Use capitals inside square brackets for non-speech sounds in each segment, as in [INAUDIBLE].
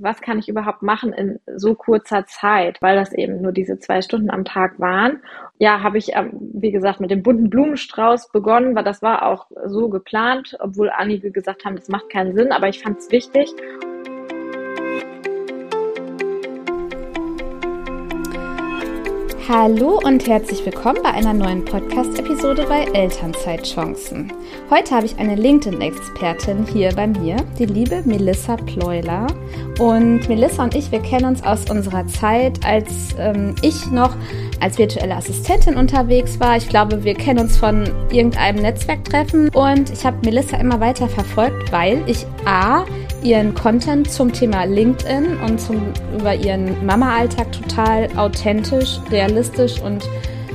was kann ich überhaupt machen in so kurzer Zeit, weil das eben nur diese zwei Stunden am Tag waren. Ja, habe ich, ähm, wie gesagt, mit dem bunten Blumenstrauß begonnen, weil das war auch so geplant, obwohl einige gesagt haben, das macht keinen Sinn, aber ich fand es wichtig. Hallo und herzlich willkommen bei einer neuen Podcast-Episode bei Elternzeitchancen. Heute habe ich eine LinkedIn-Expertin hier bei mir, die liebe Melissa Pleuler. Und Melissa und ich, wir kennen uns aus unserer Zeit, als ähm, ich noch als virtuelle Assistentin unterwegs war. Ich glaube, wir kennen uns von irgendeinem Netzwerktreffen und ich habe Melissa immer weiter verfolgt, weil ich A ihren Content zum Thema LinkedIn und zum, über ihren Mama-Alltag total authentisch, realistisch und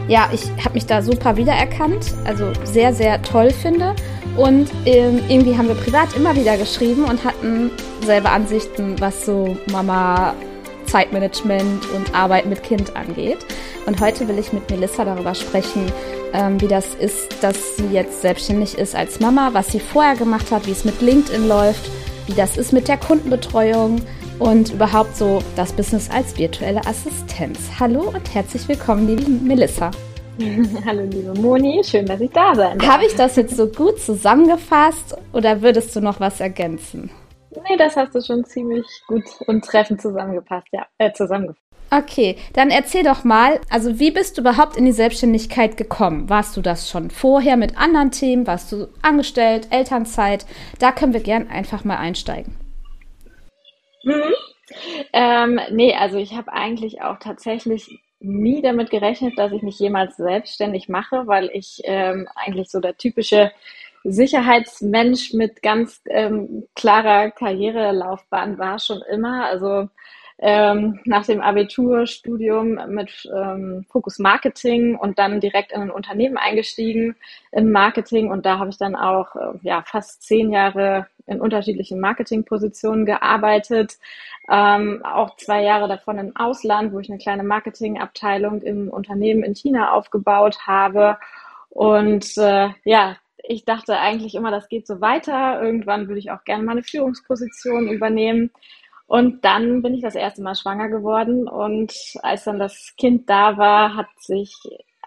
ja, ich habe mich da super wiedererkannt, also sehr, sehr toll finde. Und ähm, irgendwie haben wir privat immer wieder geschrieben und hatten selber Ansichten, was so Mama Zeitmanagement und Arbeit mit Kind angeht. Und heute will ich mit Melissa darüber sprechen, ähm, wie das ist, dass sie jetzt selbstständig ist als Mama, was sie vorher gemacht hat, wie es mit LinkedIn läuft wie das ist mit der Kundenbetreuung und überhaupt so das Business als virtuelle Assistenz. Hallo und herzlich willkommen, liebe Melissa. [LAUGHS] Hallo liebe Moni, schön, dass ich da sein darf. Habe ich das jetzt so gut zusammengefasst oder würdest du noch was ergänzen? Nee, das hast du schon ziemlich gut und treffend zusammengepasst, ja, äh, zusammengefasst. Okay, dann erzähl doch mal, also wie bist du überhaupt in die Selbstständigkeit gekommen? Warst du das schon vorher mit anderen Themen? Warst du angestellt, Elternzeit? Da können wir gern einfach mal einsteigen. Mhm. Ähm, nee, also ich habe eigentlich auch tatsächlich nie damit gerechnet, dass ich mich jemals selbstständig mache, weil ich ähm, eigentlich so der typische Sicherheitsmensch mit ganz ähm, klarer Karrierelaufbahn war schon immer. Also ähm, nach dem Abiturstudium mit ähm, Fokus Marketing und dann direkt in ein Unternehmen eingestiegen im Marketing und da habe ich dann auch äh, ja fast zehn Jahre in unterschiedlichen Marketingpositionen gearbeitet, ähm, auch zwei Jahre davon im Ausland, wo ich eine kleine Marketingabteilung im Unternehmen in China aufgebaut habe und äh, ja ich dachte eigentlich immer, das geht so weiter. Irgendwann würde ich auch gerne mal eine Führungsposition übernehmen. Und dann bin ich das erste Mal schwanger geworden und als dann das Kind da war, hat sich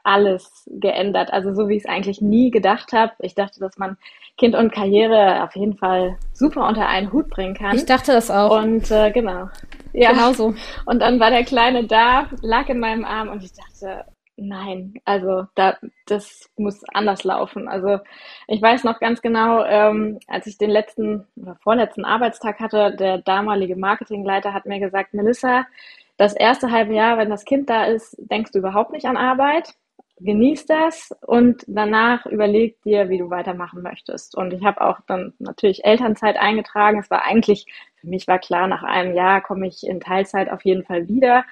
alles geändert. Also so wie ich es eigentlich nie gedacht habe. Ich dachte, dass man Kind und Karriere auf jeden Fall super unter einen Hut bringen kann. Ich dachte das auch. Und äh, genau. Ja. Genau so. Und dann war der Kleine da, lag in meinem Arm und ich dachte, Nein, also da, das muss anders laufen. Also ich weiß noch ganz genau, ähm, als ich den letzten oder vorletzten Arbeitstag hatte, der damalige Marketingleiter hat mir gesagt, Melissa, das erste halbe Jahr, wenn das Kind da ist, denkst du überhaupt nicht an Arbeit. Genieß das und danach überleg dir, wie du weitermachen möchtest. Und ich habe auch dann natürlich Elternzeit eingetragen. Es war eigentlich, für mich war klar, nach einem Jahr komme ich in Teilzeit auf jeden Fall wieder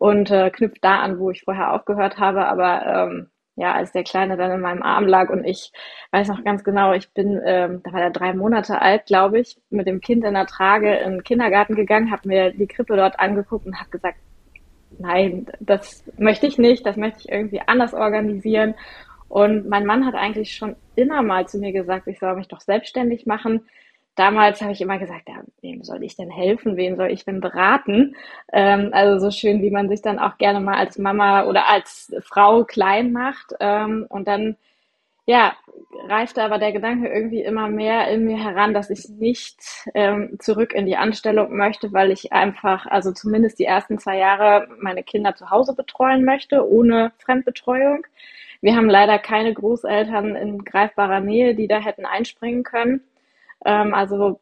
und äh, knüpft da an, wo ich vorher aufgehört habe. Aber ähm, ja, als der Kleine dann in meinem Arm lag und ich weiß noch ganz genau, ich bin, ähm, da war er drei Monate alt, glaube ich, mit dem Kind in der Trage in den Kindergarten gegangen, habe mir die Krippe dort angeguckt und habe gesagt, nein, das möchte ich nicht, das möchte ich irgendwie anders organisieren. Und mein Mann hat eigentlich schon immer mal zu mir gesagt, ich soll mich doch selbstständig machen damals habe ich immer gesagt, ja, wem soll ich denn helfen, wem soll ich denn beraten? Ähm, also so schön, wie man sich dann auch gerne mal als Mama oder als Frau klein macht. Ähm, und dann, ja, reifte aber der Gedanke irgendwie immer mehr in mir heran, dass ich nicht ähm, zurück in die Anstellung möchte, weil ich einfach, also zumindest die ersten zwei Jahre meine Kinder zu Hause betreuen möchte, ohne Fremdbetreuung. Wir haben leider keine Großeltern in greifbarer Nähe, die da hätten einspringen können. Ähm, also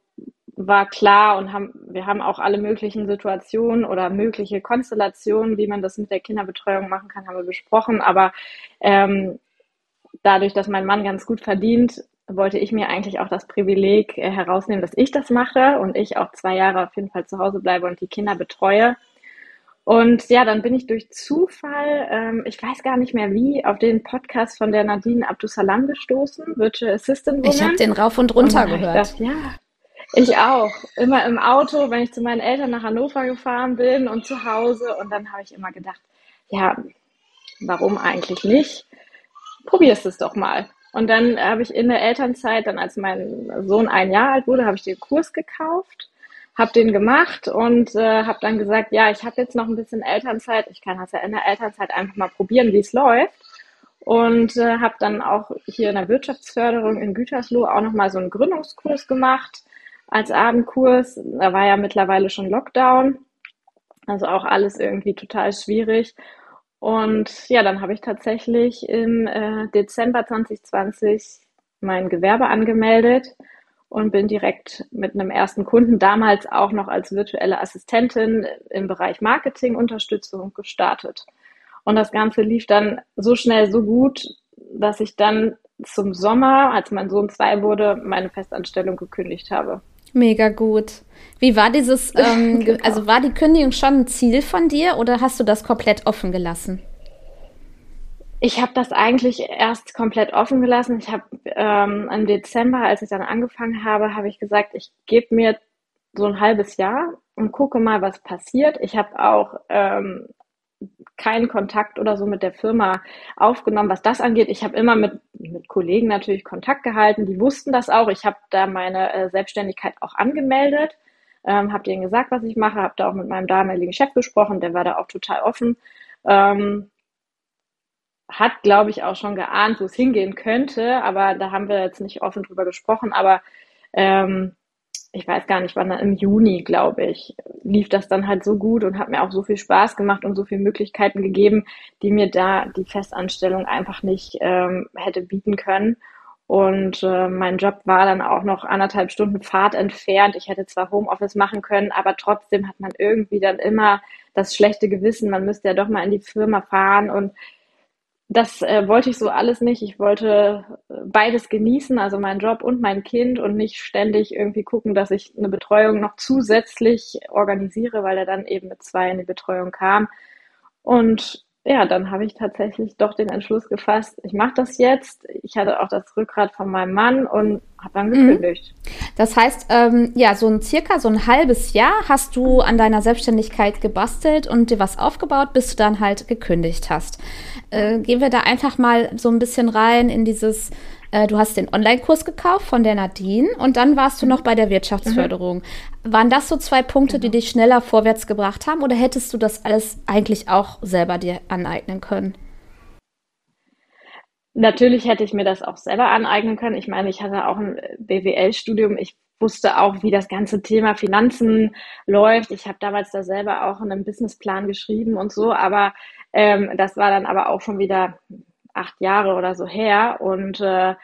war klar und haben, wir haben auch alle möglichen Situationen oder mögliche Konstellationen, wie man das mit der Kinderbetreuung machen kann, haben wir besprochen. Aber ähm, dadurch, dass mein Mann ganz gut verdient, wollte ich mir eigentlich auch das Privileg äh, herausnehmen, dass ich das mache und ich auch zwei Jahre auf jeden Fall zu Hause bleibe und die Kinder betreue. Und ja, dann bin ich durch Zufall, ähm, ich weiß gar nicht mehr wie, auf den Podcast von der Nadine Abdusalam gestoßen, Virtual Assistant Woman. Ich habe den rauf und runter und gehört. Dachte, ja, ich auch. Immer im Auto, wenn ich zu meinen Eltern nach Hannover gefahren bin und zu Hause. Und dann habe ich immer gedacht, ja, warum eigentlich nicht? Probierst es doch mal. Und dann habe ich in der Elternzeit, dann als mein Sohn ein Jahr alt wurde, habe ich den Kurs gekauft habe den gemacht und äh, habe dann gesagt, ja, ich habe jetzt noch ein bisschen Elternzeit. Ich kann das ja in der Elternzeit einfach mal probieren, wie es läuft. Und äh, habe dann auch hier in der Wirtschaftsförderung in Gütersloh auch nochmal so einen Gründungskurs gemacht als Abendkurs. Da war ja mittlerweile schon Lockdown. Also auch alles irgendwie total schwierig. Und ja, dann habe ich tatsächlich im äh, Dezember 2020 mein Gewerbe angemeldet und bin direkt mit einem ersten Kunden, damals auch noch als virtuelle Assistentin im Bereich Marketingunterstützung gestartet. Und das Ganze lief dann so schnell, so gut, dass ich dann zum Sommer, als mein Sohn zwei wurde, meine Festanstellung gekündigt habe. Mega gut. Wie war dieses, [LAUGHS] ähm, genau. also war die Kündigung schon ein Ziel von dir oder hast du das komplett offen gelassen? Ich habe das eigentlich erst komplett offen gelassen. Ich habe ähm, im Dezember, als ich dann angefangen habe, habe ich gesagt, ich gebe mir so ein halbes Jahr und gucke mal, was passiert. Ich habe auch ähm, keinen Kontakt oder so mit der Firma aufgenommen, was das angeht. Ich habe immer mit, mit Kollegen natürlich Kontakt gehalten, die wussten das auch. Ich habe da meine äh, Selbstständigkeit auch angemeldet, ähm, habe denen gesagt, was ich mache, habe da auch mit meinem damaligen Chef gesprochen, der war da auch total offen. Ähm, hat, glaube ich, auch schon geahnt, wo es hingehen könnte, aber da haben wir jetzt nicht offen drüber gesprochen. Aber ähm, ich weiß gar nicht, wann im Juni, glaube ich, lief das dann halt so gut und hat mir auch so viel Spaß gemacht und so viele Möglichkeiten gegeben, die mir da die Festanstellung einfach nicht ähm, hätte bieten können. Und äh, mein Job war dann auch noch anderthalb Stunden Fahrt entfernt. Ich hätte zwar Homeoffice machen können, aber trotzdem hat man irgendwie dann immer das schlechte Gewissen, man müsste ja doch mal in die Firma fahren und das äh, wollte ich so alles nicht. Ich wollte äh, beides genießen, also meinen Job und mein Kind und nicht ständig irgendwie gucken, dass ich eine Betreuung noch zusätzlich organisiere, weil er dann eben mit zwei in die Betreuung kam. Und ja, dann habe ich tatsächlich doch den Entschluss gefasst, ich mache das jetzt. Ich hatte auch das Rückgrat von meinem Mann und habe dann mhm. gekündigt. Das heißt, ähm, ja, so ein circa so ein halbes Jahr hast du an deiner Selbstständigkeit gebastelt und dir was aufgebaut, bis du dann halt gekündigt hast. Äh, gehen wir da einfach mal so ein bisschen rein in dieses äh, du hast den Online-Kurs gekauft von der Nadine und dann warst du noch bei der Wirtschaftsförderung. Mhm. Waren das so zwei Punkte, die genau. dich schneller vorwärts gebracht haben oder hättest du das alles eigentlich auch selber dir aneignen können? Natürlich hätte ich mir das auch selber aneignen können. Ich meine, ich hatte auch ein BWL-Studium. Ich wusste auch, wie das ganze Thema Finanzen läuft. Ich habe damals da selber auch einen Businessplan geschrieben und so, aber ähm, das war dann aber auch schon wieder acht Jahre oder so her und äh,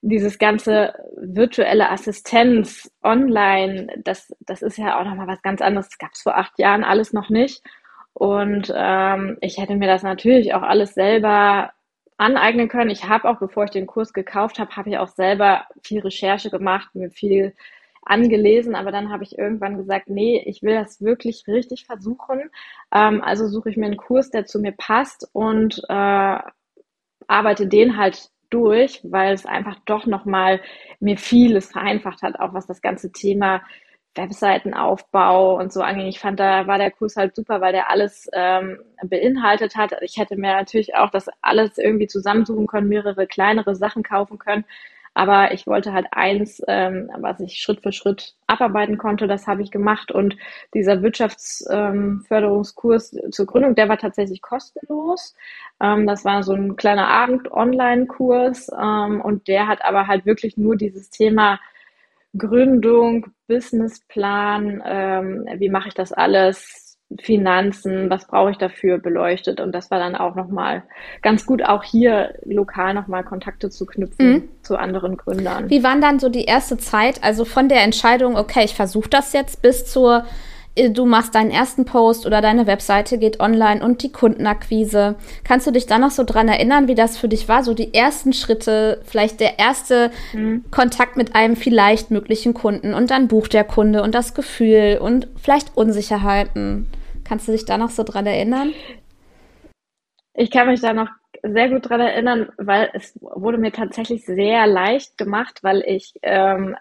dieses ganze virtuelle Assistenz online, das, das ist ja auch nochmal was ganz anderes. Das gab es vor acht Jahren alles noch nicht. Und ähm, ich hätte mir das natürlich auch alles selber aneignen können. Ich habe auch, bevor ich den Kurs gekauft habe, habe ich auch selber viel Recherche gemacht, mir viel angelesen, aber dann habe ich irgendwann gesagt, nee, ich will das wirklich richtig versuchen. Ähm, also suche ich mir einen Kurs, der zu mir passt und äh, arbeite den halt durch, weil es einfach doch nochmal mir vieles vereinfacht hat, auch was das ganze Thema Webseitenaufbau und so angeht. Ich fand, da war der Kurs halt super, weil der alles ähm, beinhaltet hat. Ich hätte mir natürlich auch das alles irgendwie zusammensuchen können, mehrere kleinere Sachen kaufen können. Aber ich wollte halt eins, ähm, was ich Schritt für Schritt abarbeiten konnte, das habe ich gemacht. Und dieser Wirtschaftsförderungskurs ähm, zur Gründung, der war tatsächlich kostenlos. Ähm, das war so ein kleiner Abend-Online-Kurs ähm, und der hat aber halt wirklich nur dieses Thema Gründung, Businessplan, ähm, wie mache ich das alles, Finanzen, was brauche ich dafür, beleuchtet. Und das war dann auch nochmal ganz gut, auch hier lokal nochmal Kontakte zu knüpfen mhm. zu anderen Gründern. Wie waren dann so die erste Zeit, also von der Entscheidung, okay, ich versuche das jetzt bis zur äh, du machst deinen ersten Post oder deine Webseite geht online und die Kundenakquise. Kannst du dich da noch so dran erinnern, wie das für dich war? So die ersten Schritte, vielleicht der erste mhm. Kontakt mit einem vielleicht möglichen Kunden und dann bucht der Kunde und das Gefühl und vielleicht Unsicherheiten. Kannst du dich da noch so dran erinnern? Ich kann mich da noch sehr gut dran erinnern, weil es wurde mir tatsächlich sehr leicht gemacht, weil ich ähm,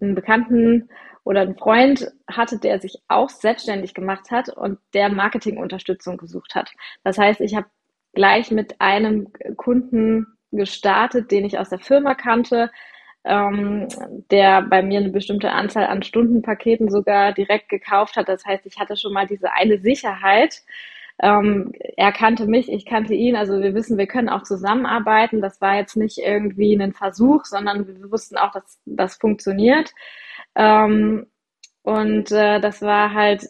einen Bekannten oder einen Freund hatte, der sich auch selbstständig gemacht hat und der Marketingunterstützung gesucht hat. Das heißt, ich habe gleich mit einem Kunden gestartet, den ich aus der Firma kannte, ähm, der bei mir eine bestimmte Anzahl an Stundenpaketen sogar direkt gekauft hat. Das heißt, ich hatte schon mal diese eine Sicherheit. Ähm, er kannte mich, ich kannte ihn. Also wir wissen, wir können auch zusammenarbeiten. Das war jetzt nicht irgendwie ein Versuch, sondern wir wussten auch, dass das funktioniert. Ähm, und äh, das war halt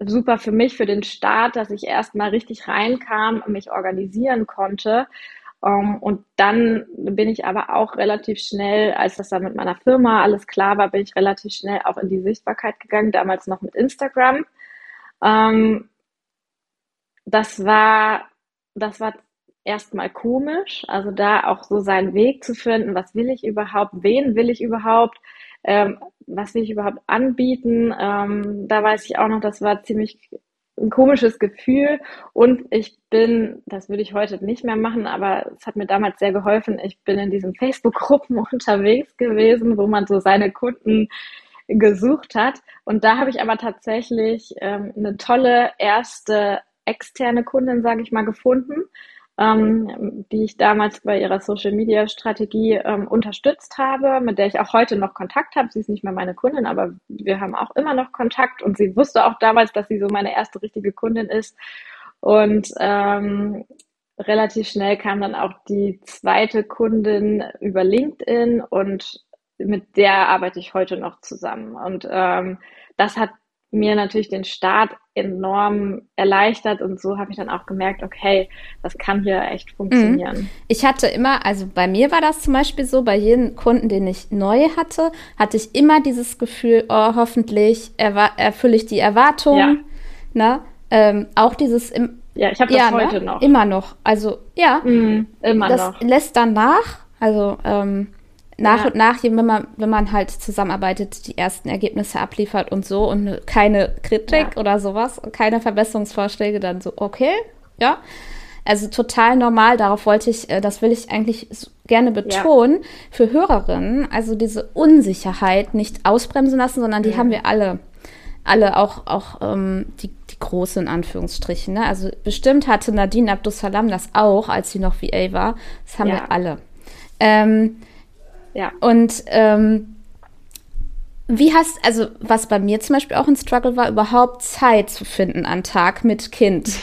super für mich, für den Start, dass ich erstmal richtig reinkam, mich organisieren konnte. Um, ähm, und dann bin ich aber auch relativ schnell, als das dann mit meiner Firma alles klar war, bin ich relativ schnell auch in die Sichtbarkeit gegangen, damals noch mit Instagram. Um, ähm, das war, das war erstmal komisch, also da auch so seinen Weg zu finden, was will ich überhaupt, wen will ich überhaupt, ähm, was will ich überhaupt anbieten. Ähm, da weiß ich auch noch, das war ziemlich ein komisches Gefühl und ich bin, das würde ich heute nicht mehr machen, aber es hat mir damals sehr geholfen. Ich bin in diesen Facebook-Gruppen [LAUGHS] unterwegs gewesen, wo man so seine Kunden gesucht hat. Und da habe ich aber tatsächlich ähm, eine tolle erste externe Kundin, sage ich mal, gefunden, ähm, die ich damals bei ihrer Social Media Strategie ähm, unterstützt habe, mit der ich auch heute noch Kontakt habe. Sie ist nicht mehr meine Kundin, aber wir haben auch immer noch Kontakt und sie wusste auch damals, dass sie so meine erste richtige Kundin ist. Und ähm, relativ schnell kam dann auch die zweite Kundin über LinkedIn und mit der arbeite ich heute noch zusammen. Und ähm, das hat mir natürlich den Start enorm erleichtert und so habe ich dann auch gemerkt, okay, das kann hier echt funktionieren. Mhm. Ich hatte immer, also bei mir war das zum Beispiel so, bei jedem Kunden, den ich neu hatte, hatte ich immer dieses Gefühl, oh, hoffentlich erfülle ich die Erwartungen. Ja. Ne? Ähm, auch dieses im, Ja, ich habe das ja, ne? heute ne? noch. Immer noch. Also ja, mhm, immer das noch. lässt dann nach. Also ähm, nach ja. und nach, wenn man, wenn man halt zusammenarbeitet, die ersten Ergebnisse abliefert und so und keine Kritik ja. oder sowas, keine Verbesserungsvorschläge, dann so, okay, ja. Also total normal, darauf wollte ich, äh, das will ich eigentlich gerne betonen, ja. für Hörerinnen, also diese Unsicherheit nicht ausbremsen lassen, sondern die mhm. haben wir alle. Alle, auch, auch ähm, die, die große in Anführungsstrichen. Ne? Also bestimmt hatte Nadine Abdussalam das auch, als sie noch VA war. Das haben wir alle. Ähm, ja. Und ähm, wie hast, also was bei mir zum Beispiel auch ein Struggle war, überhaupt Zeit zu finden an Tag mit Kind. [LAUGHS]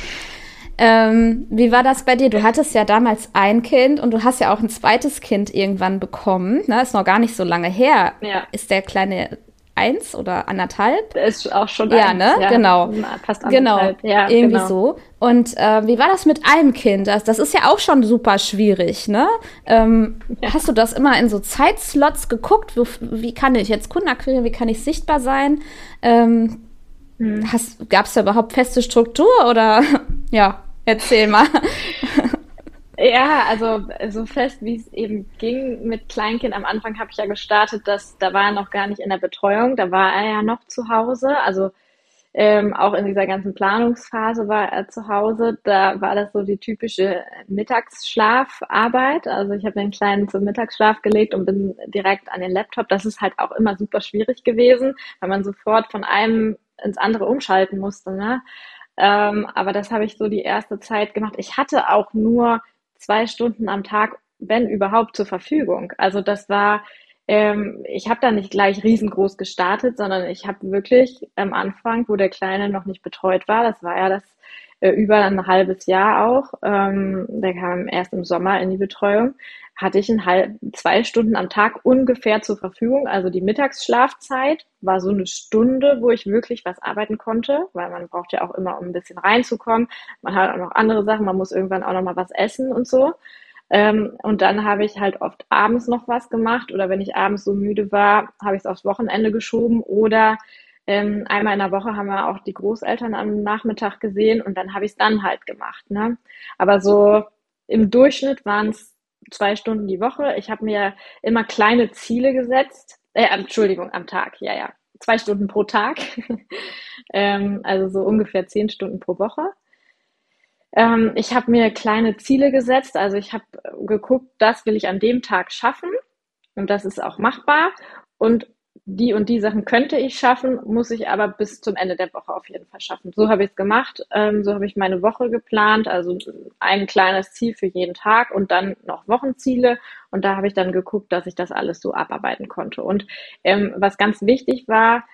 Ähm, wie war das bei dir? Du hattest ja damals ein Kind und du hast ja auch ein zweites Kind irgendwann bekommen. Ne? Ist noch gar nicht so lange her. Ja. Ist der kleine eins oder anderthalb. Ist auch schon Ja, eins, ne? Ja, genau. Fast genau. anderthalb. Genau. Ja, Irgendwie genau. so. Und äh, wie war das mit einem Kind? Das, das ist ja auch schon super schwierig, ne? Ähm, ja. Hast du das immer in so Zeitslots geguckt? Wie, wie kann ich jetzt Kunden akquirieren? Wie kann ich sichtbar sein? Ähm, hm. Gab es da überhaupt feste Struktur oder [LAUGHS] ja, erzähl mal. [LAUGHS] Ja, also so fest wie es eben ging mit Kleinkind. Am Anfang habe ich ja gestartet, dass da war er noch gar nicht in der Betreuung, da war er ja noch zu Hause. Also ähm, auch in dieser ganzen Planungsphase war er zu Hause. Da war das so die typische Mittagsschlafarbeit. Also ich habe den Kleinen zum Mittagsschlaf gelegt und bin direkt an den Laptop. Das ist halt auch immer super schwierig gewesen, weil man sofort von einem ins andere umschalten musste. Ne? Ähm, aber das habe ich so die erste Zeit gemacht. Ich hatte auch nur zwei Stunden am Tag, wenn überhaupt, zur Verfügung. Also das war, ähm, ich habe da nicht gleich riesengroß gestartet, sondern ich habe wirklich am Anfang, wo der Kleine noch nicht betreut war, das war ja das äh, über ein halbes Jahr auch, ähm, der kam erst im Sommer in die Betreuung, hatte ich ein halb, zwei Stunden am Tag ungefähr zur Verfügung. Also die Mittagsschlafzeit war so eine Stunde, wo ich wirklich was arbeiten konnte, weil man braucht ja auch immer, um ein bisschen reinzukommen. Man hat auch noch andere Sachen, man muss irgendwann auch noch mal was essen und so. Ähm, und dann habe ich halt oft abends noch was gemacht oder wenn ich abends so müde war, habe ich es aufs Wochenende geschoben oder ähm, einmal in der Woche haben wir auch die Großeltern am Nachmittag gesehen und dann habe ich es dann halt gemacht. Ne? Aber so im Durchschnitt waren es zwei Stunden die Woche. Ich habe mir immer kleine Ziele gesetzt. Äh, Entschuldigung, am Tag, ja, ja. Zwei Stunden pro Tag. [LAUGHS] ähm, also so ungefähr zehn Stunden pro Woche. Ähm, ich habe mir kleine Ziele gesetzt. Also ich habe geguckt, das will ich an dem Tag schaffen. Und das ist auch machbar. Und die und die Sachen könnte ich schaffen, muss ich aber bis zum Ende der Woche auf jeden Fall schaffen. So habe ich es gemacht, ähm, so habe ich meine Woche geplant, also ein kleines Ziel für jeden Tag und dann noch Wochenziele. Und da habe ich dann geguckt, dass ich das alles so abarbeiten konnte. Und ähm, was ganz wichtig war,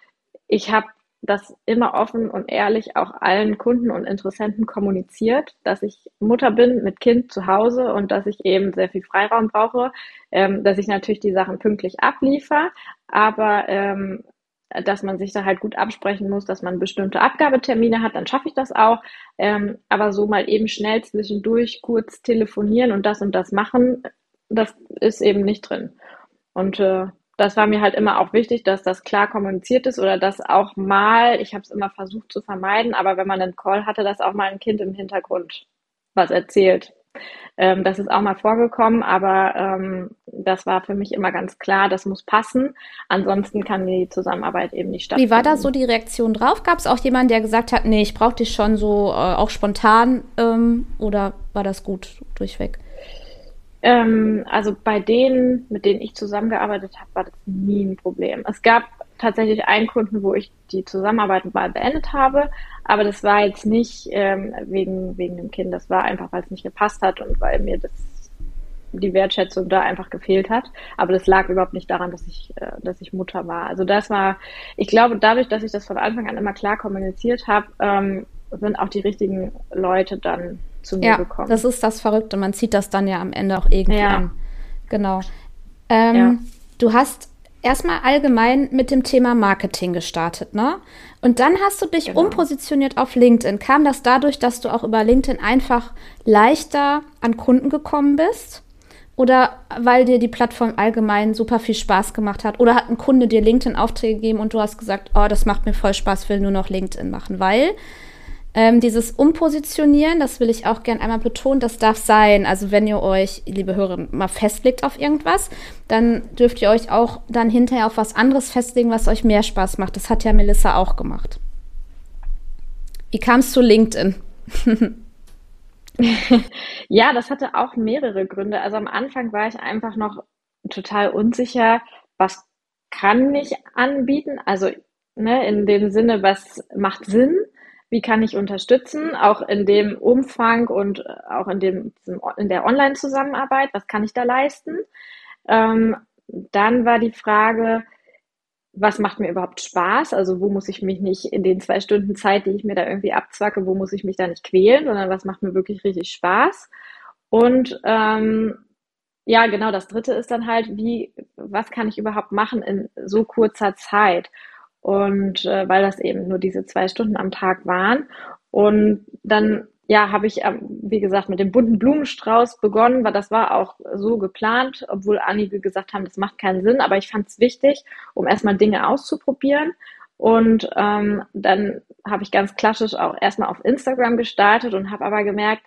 ich habe das immer offen und ehrlich auch allen Kunden und Interessenten kommuniziert, dass ich Mutter bin mit Kind zu Hause und dass ich eben sehr viel Freiraum brauche, ähm, dass ich natürlich die Sachen pünktlich abliefer, aber ähm, dass man sich da halt gut absprechen muss, dass man bestimmte Abgabetermine hat, dann schaffe ich das auch. Ähm, aber so mal eben schnell zwischendurch kurz telefonieren und das und das machen, das ist eben nicht drin. Und äh, das war mir halt immer auch wichtig, dass das klar kommuniziert ist oder dass auch mal, ich habe es immer versucht zu vermeiden, aber wenn man einen Call hatte, dass auch mal ein Kind im Hintergrund was erzählt. Ähm, das ist auch mal vorgekommen, aber ähm, das war für mich immer ganz klar, das muss passen. Ansonsten kann die Zusammenarbeit eben nicht stattfinden. Wie war da so die Reaktion drauf? Gab es auch jemanden, der gesagt hat, nee, ich brauche dich schon so äh, auch spontan ähm, oder war das gut durchweg? Ähm, also bei denen, mit denen ich zusammengearbeitet habe, war das nie ein Problem. Es gab tatsächlich einen Kunden, wo ich die Zusammenarbeit mal beendet habe, aber das war jetzt nicht ähm, wegen, wegen dem Kind, das war einfach, weil es nicht gepasst hat und weil mir das die Wertschätzung da einfach gefehlt hat. Aber das lag überhaupt nicht daran, dass ich, äh, dass ich Mutter war. Also das war, ich glaube, dadurch, dass ich das von Anfang an immer klar kommuniziert habe, ähm, sind auch die richtigen Leute dann zu mir ja, gekommen. Das ist das Verrückte. Man zieht das dann ja am Ende auch irgendwie ja. an. Genau. Ähm, ja. Du hast erstmal allgemein mit dem Thema Marketing gestartet, ne? Und dann hast du dich genau. umpositioniert auf LinkedIn. Kam das dadurch, dass du auch über LinkedIn einfach leichter an Kunden gekommen bist? Oder weil dir die Plattform allgemein super viel Spaß gemacht hat? Oder hat ein Kunde dir LinkedIn-Aufträge gegeben und du hast gesagt, oh, das macht mir voll Spaß, will nur noch LinkedIn machen? Weil ähm, dieses Umpositionieren, das will ich auch gern einmal betonen, das darf sein. Also wenn ihr euch, liebe Hörer, mal festlegt auf irgendwas, dann dürft ihr euch auch dann hinterher auf was anderes festlegen, was euch mehr Spaß macht. Das hat ja Melissa auch gemacht. Wie kam es zu LinkedIn? [LAUGHS] ja, das hatte auch mehrere Gründe. Also am Anfang war ich einfach noch total unsicher, was kann ich anbieten? Also ne, in dem Sinne, was macht Sinn? Wie kann ich unterstützen, auch in dem Umfang und äh, auch in, dem, in der Online-Zusammenarbeit, was kann ich da leisten? Ähm, dann war die Frage, was macht mir überhaupt Spaß? Also wo muss ich mich nicht in den zwei Stunden Zeit, die ich mir da irgendwie abzwacke, wo muss ich mich da nicht quälen, sondern was macht mir wirklich richtig Spaß? Und ähm, ja, genau, das dritte ist dann halt, wie, was kann ich überhaupt machen in so kurzer Zeit? Und äh, weil das eben nur diese zwei Stunden am Tag waren. Und dann, ja, habe ich, ähm, wie gesagt, mit dem bunten Blumenstrauß begonnen, weil das war auch so geplant, obwohl einige gesagt haben, das macht keinen Sinn. Aber ich fand es wichtig, um erstmal Dinge auszuprobieren. Und ähm, dann habe ich ganz klassisch auch erstmal auf Instagram gestartet und habe aber gemerkt,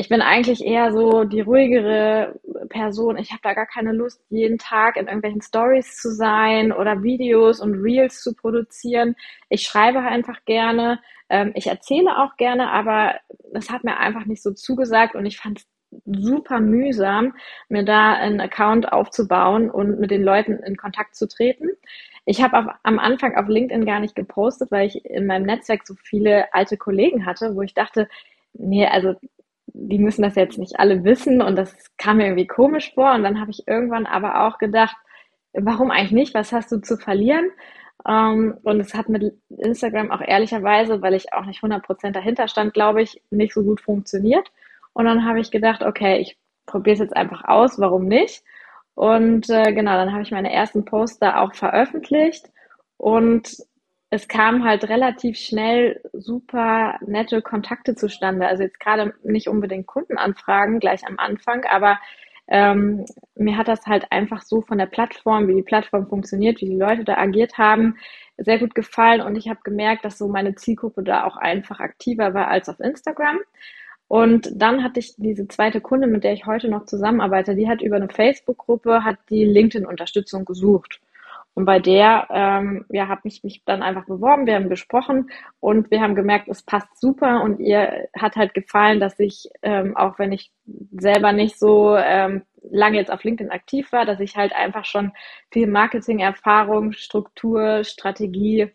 ich bin eigentlich eher so die ruhigere Person. Ich habe da gar keine Lust, jeden Tag in irgendwelchen Stories zu sein oder Videos und Reels zu produzieren. Ich schreibe einfach gerne. Ähm, ich erzähle auch gerne, aber das hat mir einfach nicht so zugesagt und ich fand es super mühsam, mir da einen Account aufzubauen und mit den Leuten in Kontakt zu treten. Ich habe am Anfang auf LinkedIn gar nicht gepostet, weil ich in meinem Netzwerk so viele alte Kollegen hatte, wo ich dachte, nee, also die müssen das jetzt nicht alle wissen und das kam mir irgendwie komisch vor. Und dann habe ich irgendwann aber auch gedacht, warum eigentlich nicht? Was hast du zu verlieren? Ähm, und es hat mit Instagram auch ehrlicherweise, weil ich auch nicht 100% dahinter stand, glaube ich, nicht so gut funktioniert. Und dann habe ich gedacht, okay, ich probiere es jetzt einfach aus, warum nicht? Und äh, genau, dann habe ich meine ersten Poster auch veröffentlicht und es kam halt relativ schnell super nette Kontakte zustande. Also jetzt gerade nicht unbedingt Kundenanfragen gleich am Anfang, aber ähm, mir hat das halt einfach so von der Plattform, wie die Plattform funktioniert, wie die Leute da agiert haben, sehr gut gefallen und ich habe gemerkt, dass so meine Zielgruppe da auch einfach aktiver war als auf Instagram. Und dann hatte ich diese zweite Kunde, mit der ich heute noch zusammenarbeite, die hat über eine Facebook-Gruppe, hat die LinkedIn-Unterstützung gesucht. Und bei der ähm, ja, habe ich mich dann einfach beworben, wir haben gesprochen und wir haben gemerkt, es passt super und ihr hat halt gefallen, dass ich, ähm, auch wenn ich selber nicht so ähm, lange jetzt auf LinkedIn aktiv war, dass ich halt einfach schon viel Marketing-Erfahrung, Struktur, Strategie,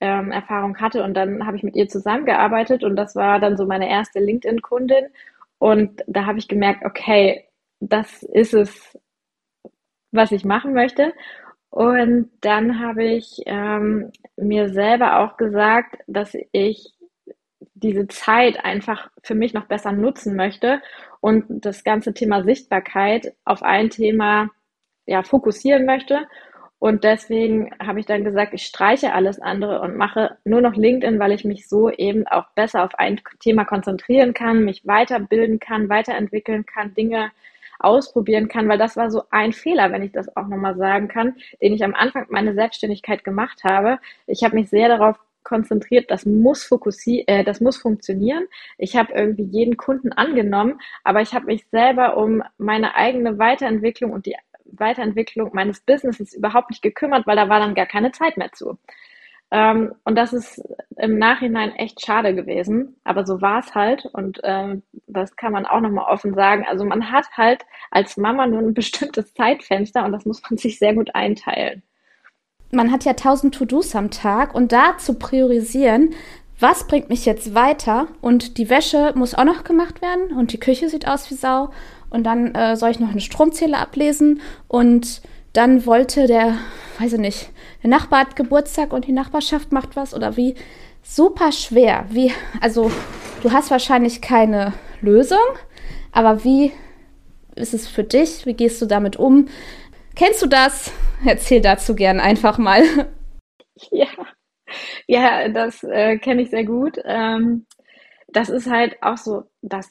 ähm, Erfahrung hatte. Und dann habe ich mit ihr zusammengearbeitet und das war dann so meine erste LinkedIn-Kundin. Und da habe ich gemerkt, okay, das ist es, was ich machen möchte. Und dann habe ich ähm, mir selber auch gesagt, dass ich diese Zeit einfach für mich noch besser nutzen möchte und das ganze Thema Sichtbarkeit auf ein Thema ja, fokussieren möchte. Und deswegen habe ich dann gesagt, ich streiche alles andere und mache nur noch LinkedIn, weil ich mich so eben auch besser auf ein Thema konzentrieren kann, mich weiterbilden kann, weiterentwickeln kann, Dinge ausprobieren kann, weil das war so ein Fehler, wenn ich das auch nochmal sagen kann, den ich am Anfang meiner Selbstständigkeit gemacht habe. Ich habe mich sehr darauf konzentriert, das muss fokussieren, äh, das muss funktionieren. Ich habe irgendwie jeden Kunden angenommen, aber ich habe mich selber um meine eigene Weiterentwicklung und die Weiterentwicklung meines Businesses überhaupt nicht gekümmert, weil da war dann gar keine Zeit mehr zu. Ähm, und das ist im Nachhinein echt schade gewesen, aber so war es halt und ähm, das kann man auch nochmal offen sagen. Also man hat halt als Mama nur ein [LAUGHS] bestimmtes Zeitfenster und das muss man sich sehr gut einteilen man hat ja tausend To-Dos am Tag und da zu priorisieren, was bringt mich jetzt weiter und die Wäsche muss auch noch gemacht werden und die Küche sieht aus wie Sau und dann äh, soll ich noch einen Stromzähler ablesen und dann wollte der, weiß ich nicht, der Nachbar hat Geburtstag und die Nachbarschaft macht was oder wie. Super schwer. Wie, also du hast wahrscheinlich keine Lösung, aber wie ist es für dich? Wie gehst du damit um? Kennst du das? Erzähl dazu gern einfach mal. [LAUGHS] Ja, ja das äh, kenne ich sehr gut. Ähm, das ist halt auch so das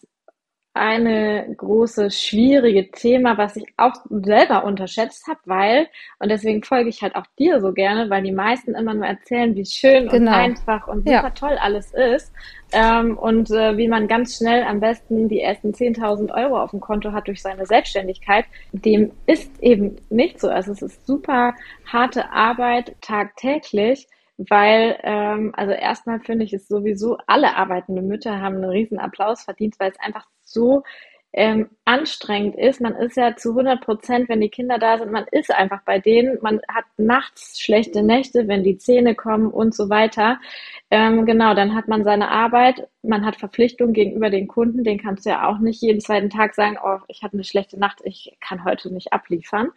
eine große, schwierige Thema, was ich auch selber unterschätzt habe, weil, und deswegen folge ich halt auch dir so gerne, weil die meisten immer nur erzählen, wie schön genau. und einfach und super ja. toll alles ist ähm, und äh, wie man ganz schnell am besten die ersten 10.000 Euro auf dem Konto hat durch seine Selbstständigkeit. Dem ist eben nicht so. Also es ist super harte Arbeit tagtäglich weil, ähm, also erstmal finde ich es sowieso, alle arbeitende Mütter haben einen riesen Applaus verdient, weil es einfach so ähm, anstrengend ist. Man ist ja zu 100 Prozent, wenn die Kinder da sind, man ist einfach bei denen. Man hat nachts schlechte Nächte, wenn die Zähne kommen und so weiter. Ähm, genau, dann hat man seine Arbeit, man hat Verpflichtungen gegenüber den Kunden, den kannst du ja auch nicht jeden zweiten Tag sagen, oh, ich hatte eine schlechte Nacht, ich kann heute nicht abliefern.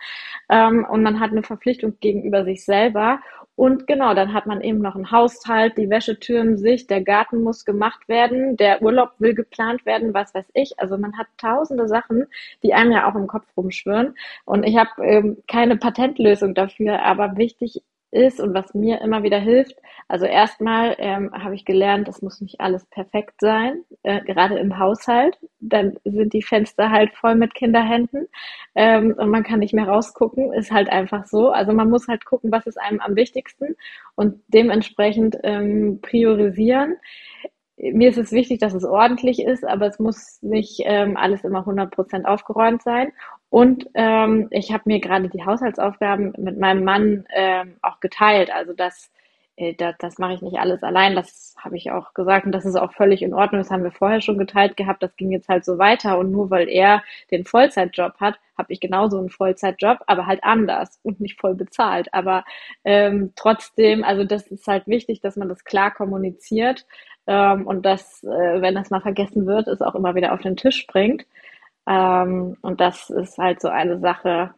Ähm, und man hat eine Verpflichtung gegenüber sich selber. Und genau, dann hat man eben noch einen Haushalt, die Wäschetüren sich, der Garten muss gemacht werden, der Urlaub will geplant werden, was weiß ich. Also man hat tausende Sachen, die einem ja auch im Kopf rumschwirren. Und ich habe ähm, keine Patentlösung dafür, aber wichtig ist und was mir immer wieder hilft. Also erstmal ähm, habe ich gelernt, es muss nicht alles perfekt sein, äh, gerade im Haushalt. Dann sind die Fenster halt voll mit Kinderhänden ähm, und man kann nicht mehr rausgucken. Ist halt einfach so. Also man muss halt gucken, was ist einem am wichtigsten und dementsprechend ähm, priorisieren mir ist es wichtig, dass es ordentlich ist, aber es muss nicht ähm, alles immer 100% aufgeräumt sein. Und ähm, ich habe mir gerade die Haushaltsaufgaben mit meinem Mann ähm, auch geteilt. Also das, äh, das, das mache ich nicht alles allein. Das habe ich auch gesagt und das ist auch völlig in Ordnung. Das haben wir vorher schon geteilt gehabt. Das ging jetzt halt so weiter. Und nur weil er den Vollzeitjob hat, habe ich genauso einen Vollzeitjob, aber halt anders und nicht voll bezahlt. Aber ähm, trotzdem, also das ist halt wichtig, dass man das klar kommuniziert ähm, und dass, äh, wenn das mal vergessen wird, es auch immer wieder auf den Tisch bringt. Ähm, und das ist halt so eine Sache,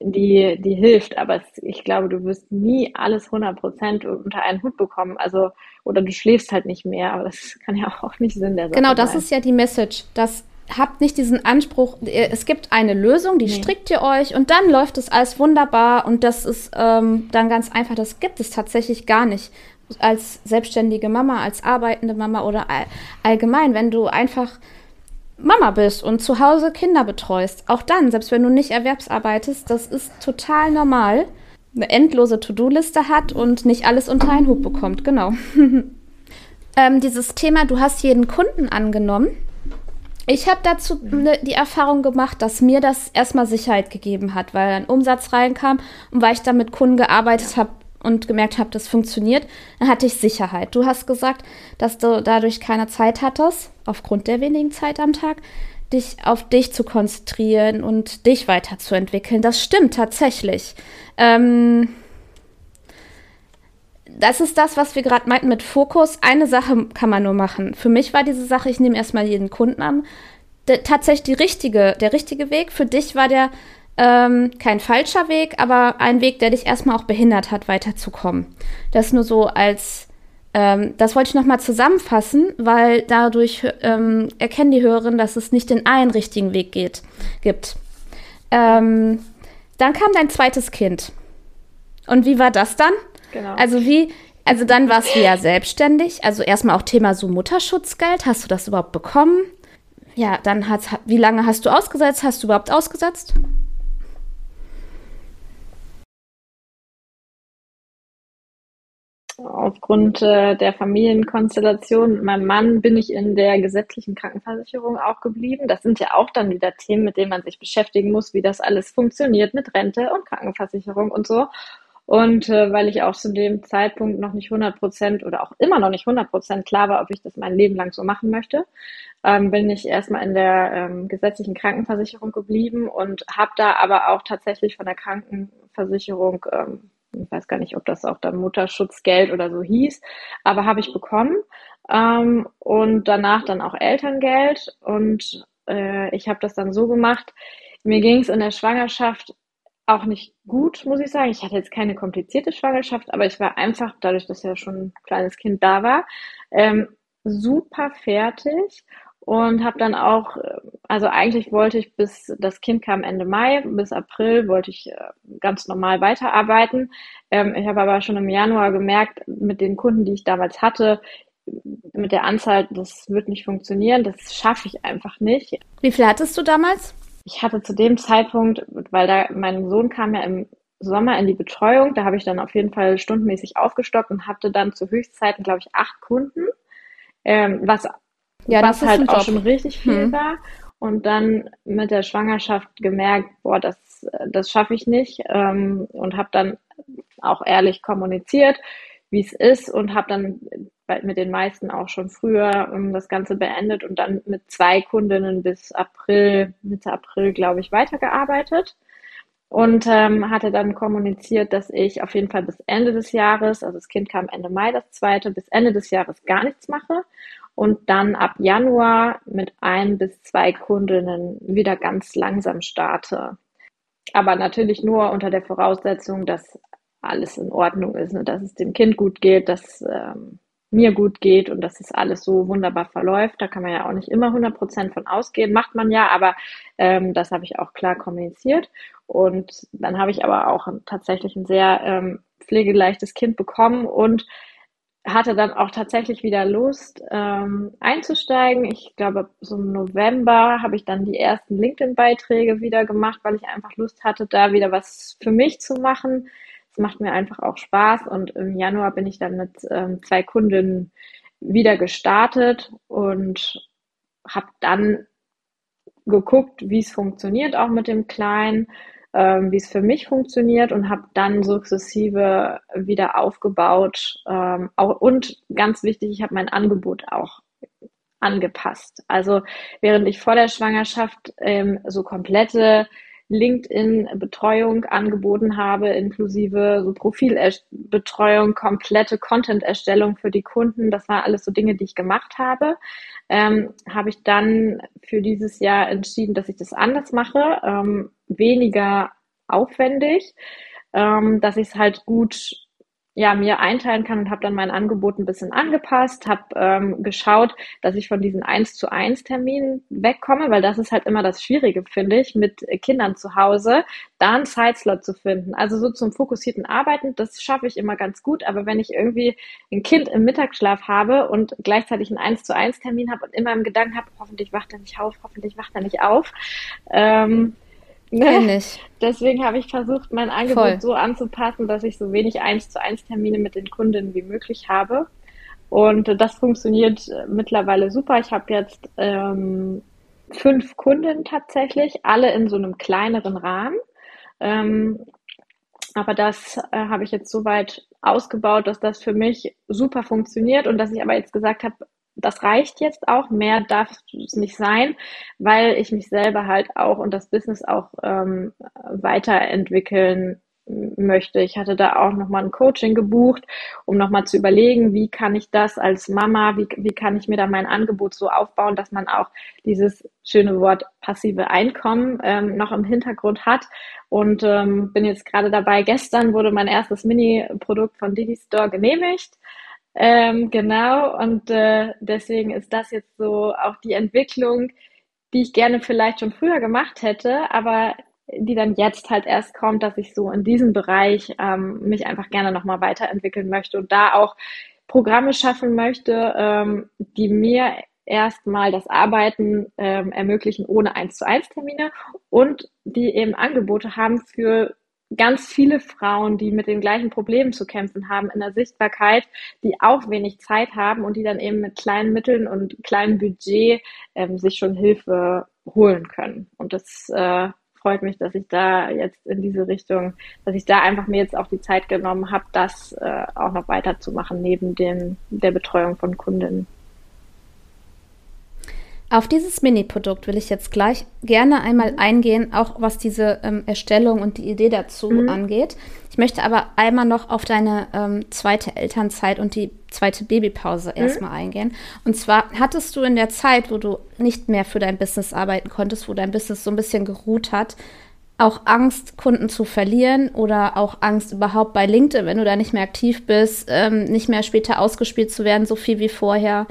die, die hilft. Aber es, ich glaube, du wirst nie alles 100% unter einen Hut bekommen. Also, oder du schläfst halt nicht mehr. Aber das kann ja auch nicht Sinn der Sache Genau, das sein. ist ja die Message. Das habt nicht diesen Anspruch, es gibt eine Lösung, die nee. strickt ihr euch und dann läuft es alles wunderbar und das ist ähm, dann ganz einfach. Das gibt es tatsächlich gar nicht als selbstständige Mama, als arbeitende Mama oder all, allgemein, wenn du einfach Mama bist und zu Hause Kinder betreust. Auch dann, selbst wenn du nicht erwerbsarbeitest, das ist total normal. Eine endlose To-Do-Liste hat und nicht alles unter einen Hut bekommt, genau. [LAUGHS] ähm, dieses Thema, du hast jeden Kunden angenommen. Ich habe dazu ne, die Erfahrung gemacht, dass mir das erstmal Sicherheit gegeben hat, weil ein Umsatz reinkam und weil ich dann mit Kunden gearbeitet habe, und gemerkt habe, das funktioniert, dann hatte ich Sicherheit. Du hast gesagt, dass du dadurch keine Zeit hattest, aufgrund der wenigen Zeit am Tag. dich auf dich zu konzentrieren und dich weiterzuentwickeln. Das stimmt tatsächlich. Ähm, das ist das, was wir gerade meinten mit Fokus. Eine Sache kann man nur machen. Für mich war diese Sache, ich nehme erstmal jeden Kunden an. Tatsächlich die richtige, der richtige Weg. Für dich war der ähm, kein falscher Weg, aber ein Weg, der dich erstmal auch behindert hat, weiterzukommen. Das nur so als, ähm, das wollte ich nochmal zusammenfassen, weil dadurch ähm, erkennen die Hörerinnen, dass es nicht den einen richtigen Weg geht, gibt. Ähm, dann kam dein zweites Kind. Und wie war das dann? Genau. Also wie, also dann warst du ja selbstständig. Also erstmal auch Thema so Mutterschutzgeld. Hast du das überhaupt bekommen? Ja, dann hat, wie lange hast du ausgesetzt? Hast du überhaupt ausgesetzt? Aufgrund äh, der Familienkonstellation mit meinem Mann bin ich in der gesetzlichen Krankenversicherung auch geblieben. Das sind ja auch dann wieder Themen, mit denen man sich beschäftigen muss, wie das alles funktioniert mit Rente und Krankenversicherung und so. Und äh, weil ich auch zu dem Zeitpunkt noch nicht 100 Prozent oder auch immer noch nicht 100 Prozent klar war, ob ich das mein Leben lang so machen möchte, ähm, bin ich erstmal in der ähm, gesetzlichen Krankenversicherung geblieben und habe da aber auch tatsächlich von der Krankenversicherung, ähm, ich weiß gar nicht, ob das auch dann Mutterschutzgeld oder so hieß, aber habe ich bekommen ähm, und danach dann auch Elterngeld und äh, ich habe das dann so gemacht. Mir ging es in der Schwangerschaft auch nicht gut, muss ich sagen. Ich hatte jetzt keine komplizierte Schwangerschaft, aber ich war einfach, dadurch, dass ja schon ein kleines Kind da war, ähm, super fertig und habe dann auch, äh, also eigentlich wollte ich bis das Kind kam Ende Mai, bis April wollte ich äh, ganz normal weiterarbeiten. Ähm, ich habe aber schon im Januar gemerkt, mit den Kunden, die ich damals hatte, mit der Anzahl, das wird nicht funktionieren, das schaffe ich einfach nicht. Wie viel hattest du damals? ich hatte zu dem Zeitpunkt, weil da mein Sohn kam ja im Sommer in die Betreuung, da habe ich dann auf jeden Fall stundenmäßig aufgestockt und hatte dann zu Höchstzeiten, glaube ich, acht Kunden, ähm, was, ja, was halt auch Job. schon richtig viel hm. war. Und dann mit der Schwangerschaft gemerkt, boah, das, das schaffe ich nicht ähm, und habe dann auch ehrlich kommuniziert, wie es ist und habe dann mit den meisten auch schon früher um, das Ganze beendet und dann mit zwei Kundinnen bis April, Mitte April, glaube ich, weitergearbeitet und ähm, hatte dann kommuniziert, dass ich auf jeden Fall bis Ende des Jahres, also das Kind kam Ende Mai, das zweite, bis Ende des Jahres gar nichts mache und dann ab Januar mit ein bis zwei Kundinnen wieder ganz langsam starte. Aber natürlich nur unter der Voraussetzung, dass alles in Ordnung ist und dass es dem Kind gut geht, dass ähm, mir gut geht und dass es alles so wunderbar verläuft. Da kann man ja auch nicht immer 100 Prozent von ausgehen, macht man ja, aber ähm, das habe ich auch klar kommuniziert. Und dann habe ich aber auch tatsächlich ein sehr ähm, pflegeleichtes Kind bekommen und hatte dann auch tatsächlich wieder Lust ähm, einzusteigen. Ich glaube, so im November habe ich dann die ersten LinkedIn-Beiträge wieder gemacht, weil ich einfach Lust hatte, da wieder was für mich zu machen macht mir einfach auch Spaß und im Januar bin ich dann mit ähm, zwei Kundinnen wieder gestartet und habe dann geguckt, wie es funktioniert auch mit dem Kleinen, ähm, wie es für mich funktioniert und habe dann sukzessive wieder aufgebaut. Ähm, auch, und ganz wichtig, ich habe mein Angebot auch angepasst. Also während ich vor der Schwangerschaft ähm, so komplette LinkedIn-Betreuung angeboten habe, inklusive so Profilbetreuung, komplette Content-Erstellung für die Kunden. Das war alles so Dinge, die ich gemacht habe. Ähm, habe ich dann für dieses Jahr entschieden, dass ich das anders mache, ähm, weniger aufwendig, ähm, dass ich es halt gut ja, mir einteilen kann und habe dann mein Angebot ein bisschen angepasst, habe ähm, geschaut, dass ich von diesen 1 zu 1 Terminen wegkomme, weil das ist halt immer das Schwierige, finde ich, mit Kindern zu Hause, da einen Zeitslot zu finden. Also so zum fokussierten Arbeiten, das schaffe ich immer ganz gut, aber wenn ich irgendwie ein Kind im Mittagsschlaf habe und gleichzeitig einen 1 zu 1 Termin habe und immer im Gedanken habe, hoffentlich wacht er nicht auf, hoffentlich wacht er nicht auf, ähm, Ne? Deswegen habe ich versucht, mein Angebot Voll. so anzupassen, dass ich so wenig eins zu eins Termine mit den Kundinnen wie möglich habe. Und das funktioniert äh, mittlerweile super. Ich habe jetzt ähm, fünf Kunden tatsächlich, alle in so einem kleineren Rahmen. Ähm, aber das äh, habe ich jetzt so weit ausgebaut, dass das für mich super funktioniert und dass ich aber jetzt gesagt habe, das reicht jetzt auch, mehr darf es nicht sein, weil ich mich selber halt auch und das Business auch ähm, weiterentwickeln möchte. Ich hatte da auch nochmal ein Coaching gebucht, um nochmal zu überlegen, wie kann ich das als Mama, wie, wie kann ich mir da mein Angebot so aufbauen, dass man auch dieses schöne Wort passive Einkommen ähm, noch im Hintergrund hat. Und ähm, bin jetzt gerade dabei, gestern wurde mein erstes Mini-Produkt von Didi Store genehmigt. Ähm, genau, und äh, deswegen ist das jetzt so auch die Entwicklung, die ich gerne vielleicht schon früher gemacht hätte, aber die dann jetzt halt erst kommt, dass ich so in diesem Bereich ähm, mich einfach gerne nochmal weiterentwickeln möchte und da auch Programme schaffen möchte, ähm, die mir erstmal das Arbeiten ähm, ermöglichen ohne eins zu eins Termine und die eben Angebote haben für ganz viele Frauen, die mit den gleichen Problemen zu kämpfen haben in der Sichtbarkeit, die auch wenig Zeit haben und die dann eben mit kleinen Mitteln und kleinem Budget ähm, sich schon Hilfe holen können. Und das äh, freut mich, dass ich da jetzt in diese Richtung, dass ich da einfach mir jetzt auch die Zeit genommen habe, das äh, auch noch weiterzumachen neben dem, der Betreuung von Kundinnen. Auf dieses Mini-Produkt will ich jetzt gleich gerne einmal eingehen, auch was diese ähm, Erstellung und die Idee dazu mhm. angeht. Ich möchte aber einmal noch auf deine ähm, zweite Elternzeit und die zweite Babypause mhm. erstmal eingehen. Und zwar hattest du in der Zeit, wo du nicht mehr für dein Business arbeiten konntest, wo dein Business so ein bisschen geruht hat, auch Angst, Kunden zu verlieren oder auch Angst überhaupt bei LinkedIn, wenn du da nicht mehr aktiv bist, ähm, nicht mehr später ausgespielt zu werden, so viel wie vorher.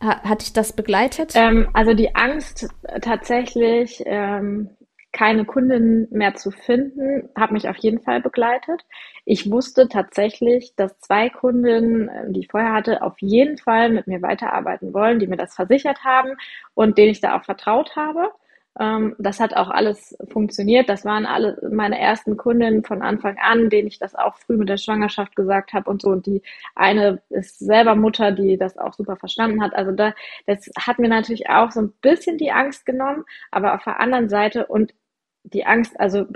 Hat dich das begleitet? Ähm, also die Angst tatsächlich, ähm, keine Kundinnen mehr zu finden, hat mich auf jeden Fall begleitet. Ich wusste tatsächlich, dass zwei Kundinnen, äh, die ich vorher hatte, auf jeden Fall mit mir weiterarbeiten wollen, die mir das versichert haben und denen ich da auch vertraut habe. Ähm, das hat auch alles funktioniert. Das waren alle meine ersten Kundinnen von Anfang an, denen ich das auch früh mit der Schwangerschaft gesagt habe und so. Und die eine ist selber Mutter, die das auch super verstanden hat. Also da, das hat mir natürlich auch so ein bisschen die Angst genommen, aber auf der anderen Seite und die Angst, also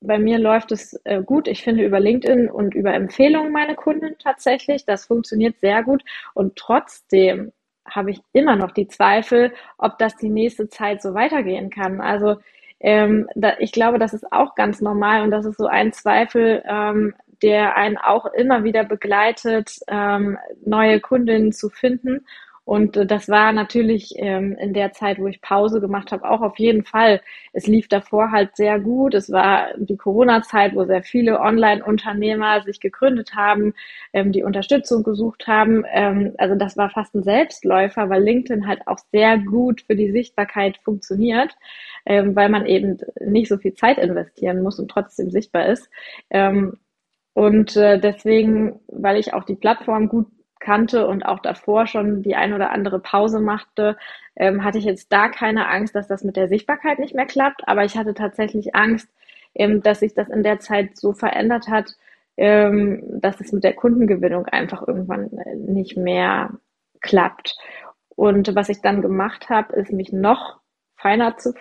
bei mir läuft es äh, gut. Ich finde über LinkedIn und über Empfehlungen meine Kunden tatsächlich. Das funktioniert sehr gut. Und trotzdem habe ich immer noch die Zweifel, ob das die nächste Zeit so weitergehen kann. Also ähm, da, ich glaube, das ist auch ganz normal und das ist so ein Zweifel, ähm, der einen auch immer wieder begleitet, ähm, neue Kundinnen zu finden. Und äh, das war natürlich ähm, in der Zeit, wo ich Pause gemacht habe, auch auf jeden Fall. Es lief davor halt sehr gut. Es war die Corona-Zeit, wo sehr viele Online-Unternehmer sich gegründet haben, ähm, die Unterstützung gesucht haben. Ähm, also das war fast ein Selbstläufer, weil LinkedIn halt auch sehr gut für die Sichtbarkeit funktioniert, ähm, weil man eben nicht so viel Zeit investieren muss und trotzdem sichtbar ist. Ähm, und äh, deswegen, weil ich auch die Plattform gut kannte und auch davor schon die ein oder andere Pause machte, ähm, hatte ich jetzt da keine Angst, dass das mit der Sichtbarkeit nicht mehr klappt. Aber ich hatte tatsächlich Angst, ähm, dass sich das in der Zeit so verändert hat, ähm, dass es mit der Kundengewinnung einfach irgendwann äh, nicht mehr klappt. Und was ich dann gemacht habe, ist mich noch feiner zu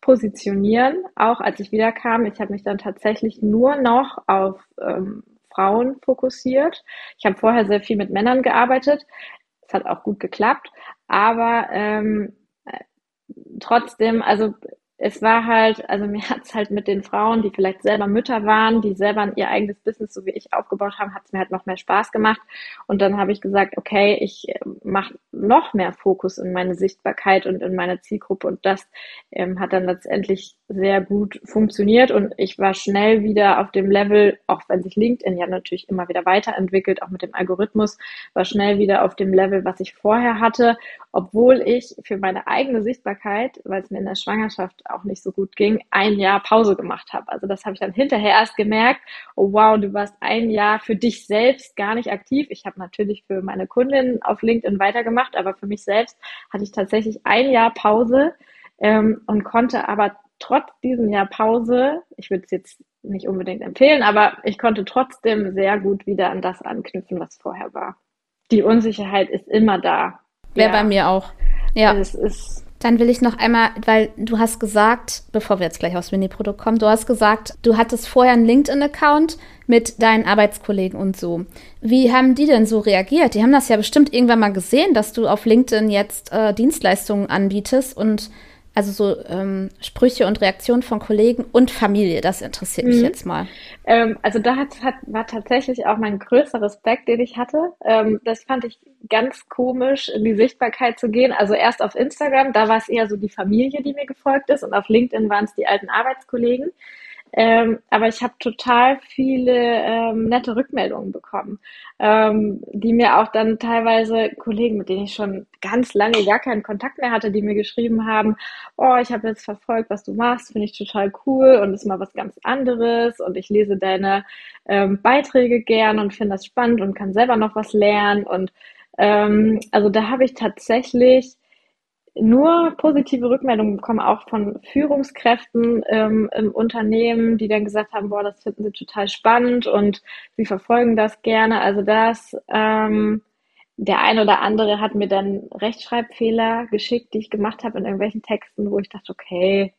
positionieren, auch als ich wiederkam. Ich habe mich dann tatsächlich nur noch auf ähm, Frauen fokussiert. Ich habe vorher sehr viel mit Männern gearbeitet. Es hat auch gut geklappt. Aber ähm, äh, trotzdem, also es war halt, also mir [LAUGHS] hat es halt mit den Frauen, die vielleicht selber Mütter waren, die selber ihr eigenes Business, so wie ich, aufgebaut haben, hat es mir halt noch mehr Spaß gemacht. Und dann habe ich gesagt, okay, ich äh, mache noch mehr Fokus in meine Sichtbarkeit und in meine Zielgruppe. Und das ähm, hat dann letztendlich sehr gut funktioniert. Und ich war schnell wieder auf dem Level, auch wenn sich LinkedIn ja natürlich immer wieder weiterentwickelt, auch mit dem Algorithmus, war schnell wieder auf dem Level, was ich vorher hatte, obwohl ich für meine eigene Sichtbarkeit, weil es mir in der Schwangerschaft auch nicht so gut ging, ein Jahr Pause gemacht habe. Also das habe ich dann hinterher erst gemerkt, oh wow, du warst ein Jahr für dich selbst gar nicht aktiv. Ich habe natürlich für meine Kundin auf LinkedIn weitergemacht, aber für mich selbst hatte ich tatsächlich ein Jahr Pause ähm, und konnte aber trotz diesem Jahr Pause, ich würde es jetzt nicht unbedingt empfehlen, aber ich konnte trotzdem sehr gut wieder an das anknüpfen, was vorher war. Die Unsicherheit ist immer da. Wäre ja. bei mir auch. Ja. Es ist Dann will ich noch einmal, weil du hast gesagt, bevor wir jetzt gleich aufs Mini-Produkt kommen, du hast gesagt, du hattest vorher einen LinkedIn-Account mit deinen Arbeitskollegen und so. Wie haben die denn so reagiert? Die haben das ja bestimmt irgendwann mal gesehen, dass du auf LinkedIn jetzt äh, Dienstleistungen anbietest und also so ähm, Sprüche und Reaktionen von Kollegen und Familie, das interessiert mich mhm. jetzt mal. Ähm, also da hat, hat, war tatsächlich auch mein größter Respekt, den ich hatte. Ähm, das fand ich ganz komisch, in die Sichtbarkeit zu gehen. Also erst auf Instagram, da war es eher so die Familie, die mir gefolgt ist und auf LinkedIn waren es die alten Arbeitskollegen. Ähm, aber ich habe total viele ähm, nette Rückmeldungen bekommen, ähm, die mir auch dann teilweise Kollegen, mit denen ich schon ganz lange gar keinen Kontakt mehr hatte, die mir geschrieben haben, oh, ich habe jetzt verfolgt, was du machst, finde ich total cool und ist mal was ganz anderes und ich lese deine ähm, Beiträge gern und finde das spannend und kann selber noch was lernen und ähm, also da habe ich tatsächlich nur positive Rückmeldungen bekommen, auch von Führungskräften ähm, im Unternehmen, die dann gesagt haben, boah, das finden sie total spannend und sie verfolgen das gerne. Also das, ähm, der ein oder andere hat mir dann Rechtschreibfehler geschickt, die ich gemacht habe in irgendwelchen Texten, wo ich dachte, okay.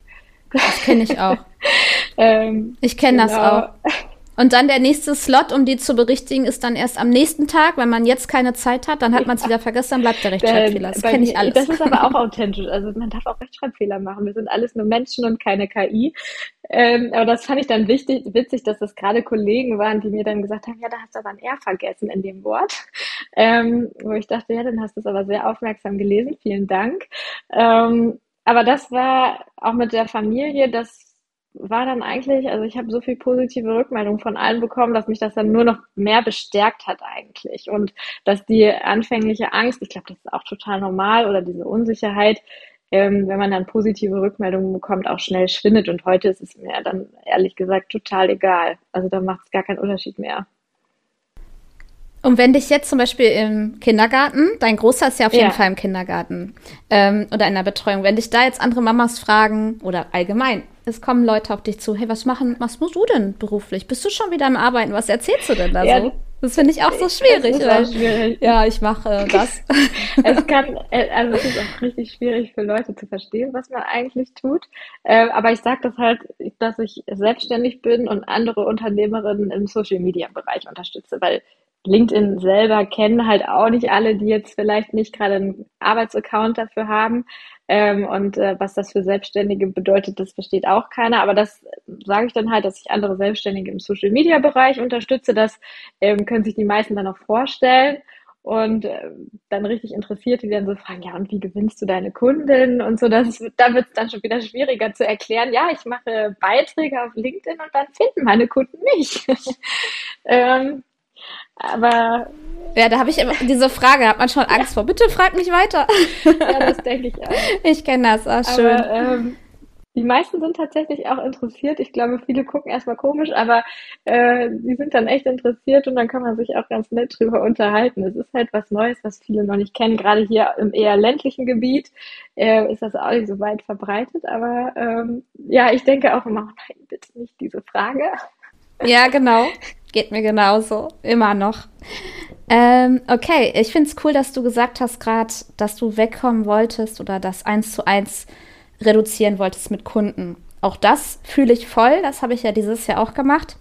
Das kenne ich auch. [LAUGHS] ähm, ich kenne genau. das auch. [LAUGHS] Und dann der nächste Slot, um die zu berichtigen, ist dann erst am nächsten Tag. Wenn man jetzt keine Zeit hat, dann hat man es wieder vergessen, dann bleibt der Rechtschreibfehler. Das kenne ich alles. Das ist aber auch authentisch. Also man darf auch Rechtschreibfehler machen. Wir sind alles nur Menschen und keine KI. Ähm, aber das fand ich dann wichtig, witzig, dass das gerade Kollegen waren, die mir dann gesagt haben, ja, da hast du aber ein R vergessen in dem Wort. Ähm, wo ich dachte, ja, dann hast du es aber sehr aufmerksam gelesen. Vielen Dank. Ähm, aber das war auch mit der Familie, das war dann eigentlich, also ich habe so viel positive Rückmeldung von allen bekommen, dass mich das dann nur noch mehr bestärkt hat eigentlich. Und dass die anfängliche Angst, ich glaube, das ist auch total normal, oder diese Unsicherheit, ähm, wenn man dann positive Rückmeldungen bekommt, auch schnell schwindet. Und heute ist es mir dann ehrlich gesagt total egal. Also da macht es gar keinen Unterschied mehr. Und wenn dich jetzt zum Beispiel im Kindergarten, dein Großer ist ja auf jeden Fall im Kindergarten ähm, oder in der Betreuung, wenn dich da jetzt andere Mamas fragen oder allgemein, es kommen Leute auf dich zu, hey, was machen, was musst du denn beruflich? Bist du schon wieder am Arbeiten? Was erzählst du denn da ja, so? Das finde ich auch so schwierig. Weil, schwierig. Ja, ich mache äh, das. [LAUGHS] es kann, äh, also es ist auch richtig schwierig für Leute zu verstehen, was man eigentlich tut. Äh, aber ich sage das halt, dass ich selbstständig bin und andere Unternehmerinnen im Social Media Bereich unterstütze, weil LinkedIn selber kennen halt auch nicht alle, die jetzt vielleicht nicht gerade einen Arbeitsaccount dafür haben. Ähm, und äh, was das für Selbstständige bedeutet, das versteht auch keiner. Aber das sage ich dann halt, dass ich andere Selbstständige im Social Media Bereich unterstütze. Das ähm, können sich die meisten dann auch vorstellen. Und äh, dann richtig interessiert, die dann so fragen, ja, und wie gewinnst du deine Kunden und so, das da wird es dann schon wieder schwieriger zu erklären. Ja, ich mache Beiträge auf LinkedIn und dann finden meine Kunden mich. [LAUGHS] ähm, aber. Ja, da habe ich immer diese Frage, hat man schon Angst ja. vor. Bitte frag mich weiter. [LAUGHS] Ja, das denke ich auch. Ich kenne das, ah, schön. Aber, ähm, die meisten sind tatsächlich auch interessiert. Ich glaube, viele gucken erstmal komisch, aber äh, die sind dann echt interessiert und dann kann man sich auch ganz nett drüber unterhalten. Es ist halt was Neues, was viele noch nicht kennen. Gerade hier im eher ländlichen Gebiet äh, ist das auch nicht so weit verbreitet. Aber ähm, ja, ich denke auch immer, nein, bitte nicht diese Frage. Ja, genau. Geht mir genauso. Immer noch. Ähm, okay, ich finde es cool, dass du gesagt hast gerade, dass du wegkommen wolltest oder das eins zu eins reduzieren wolltest mit Kunden. Auch das fühle ich voll. Das habe ich ja dieses Jahr auch gemacht.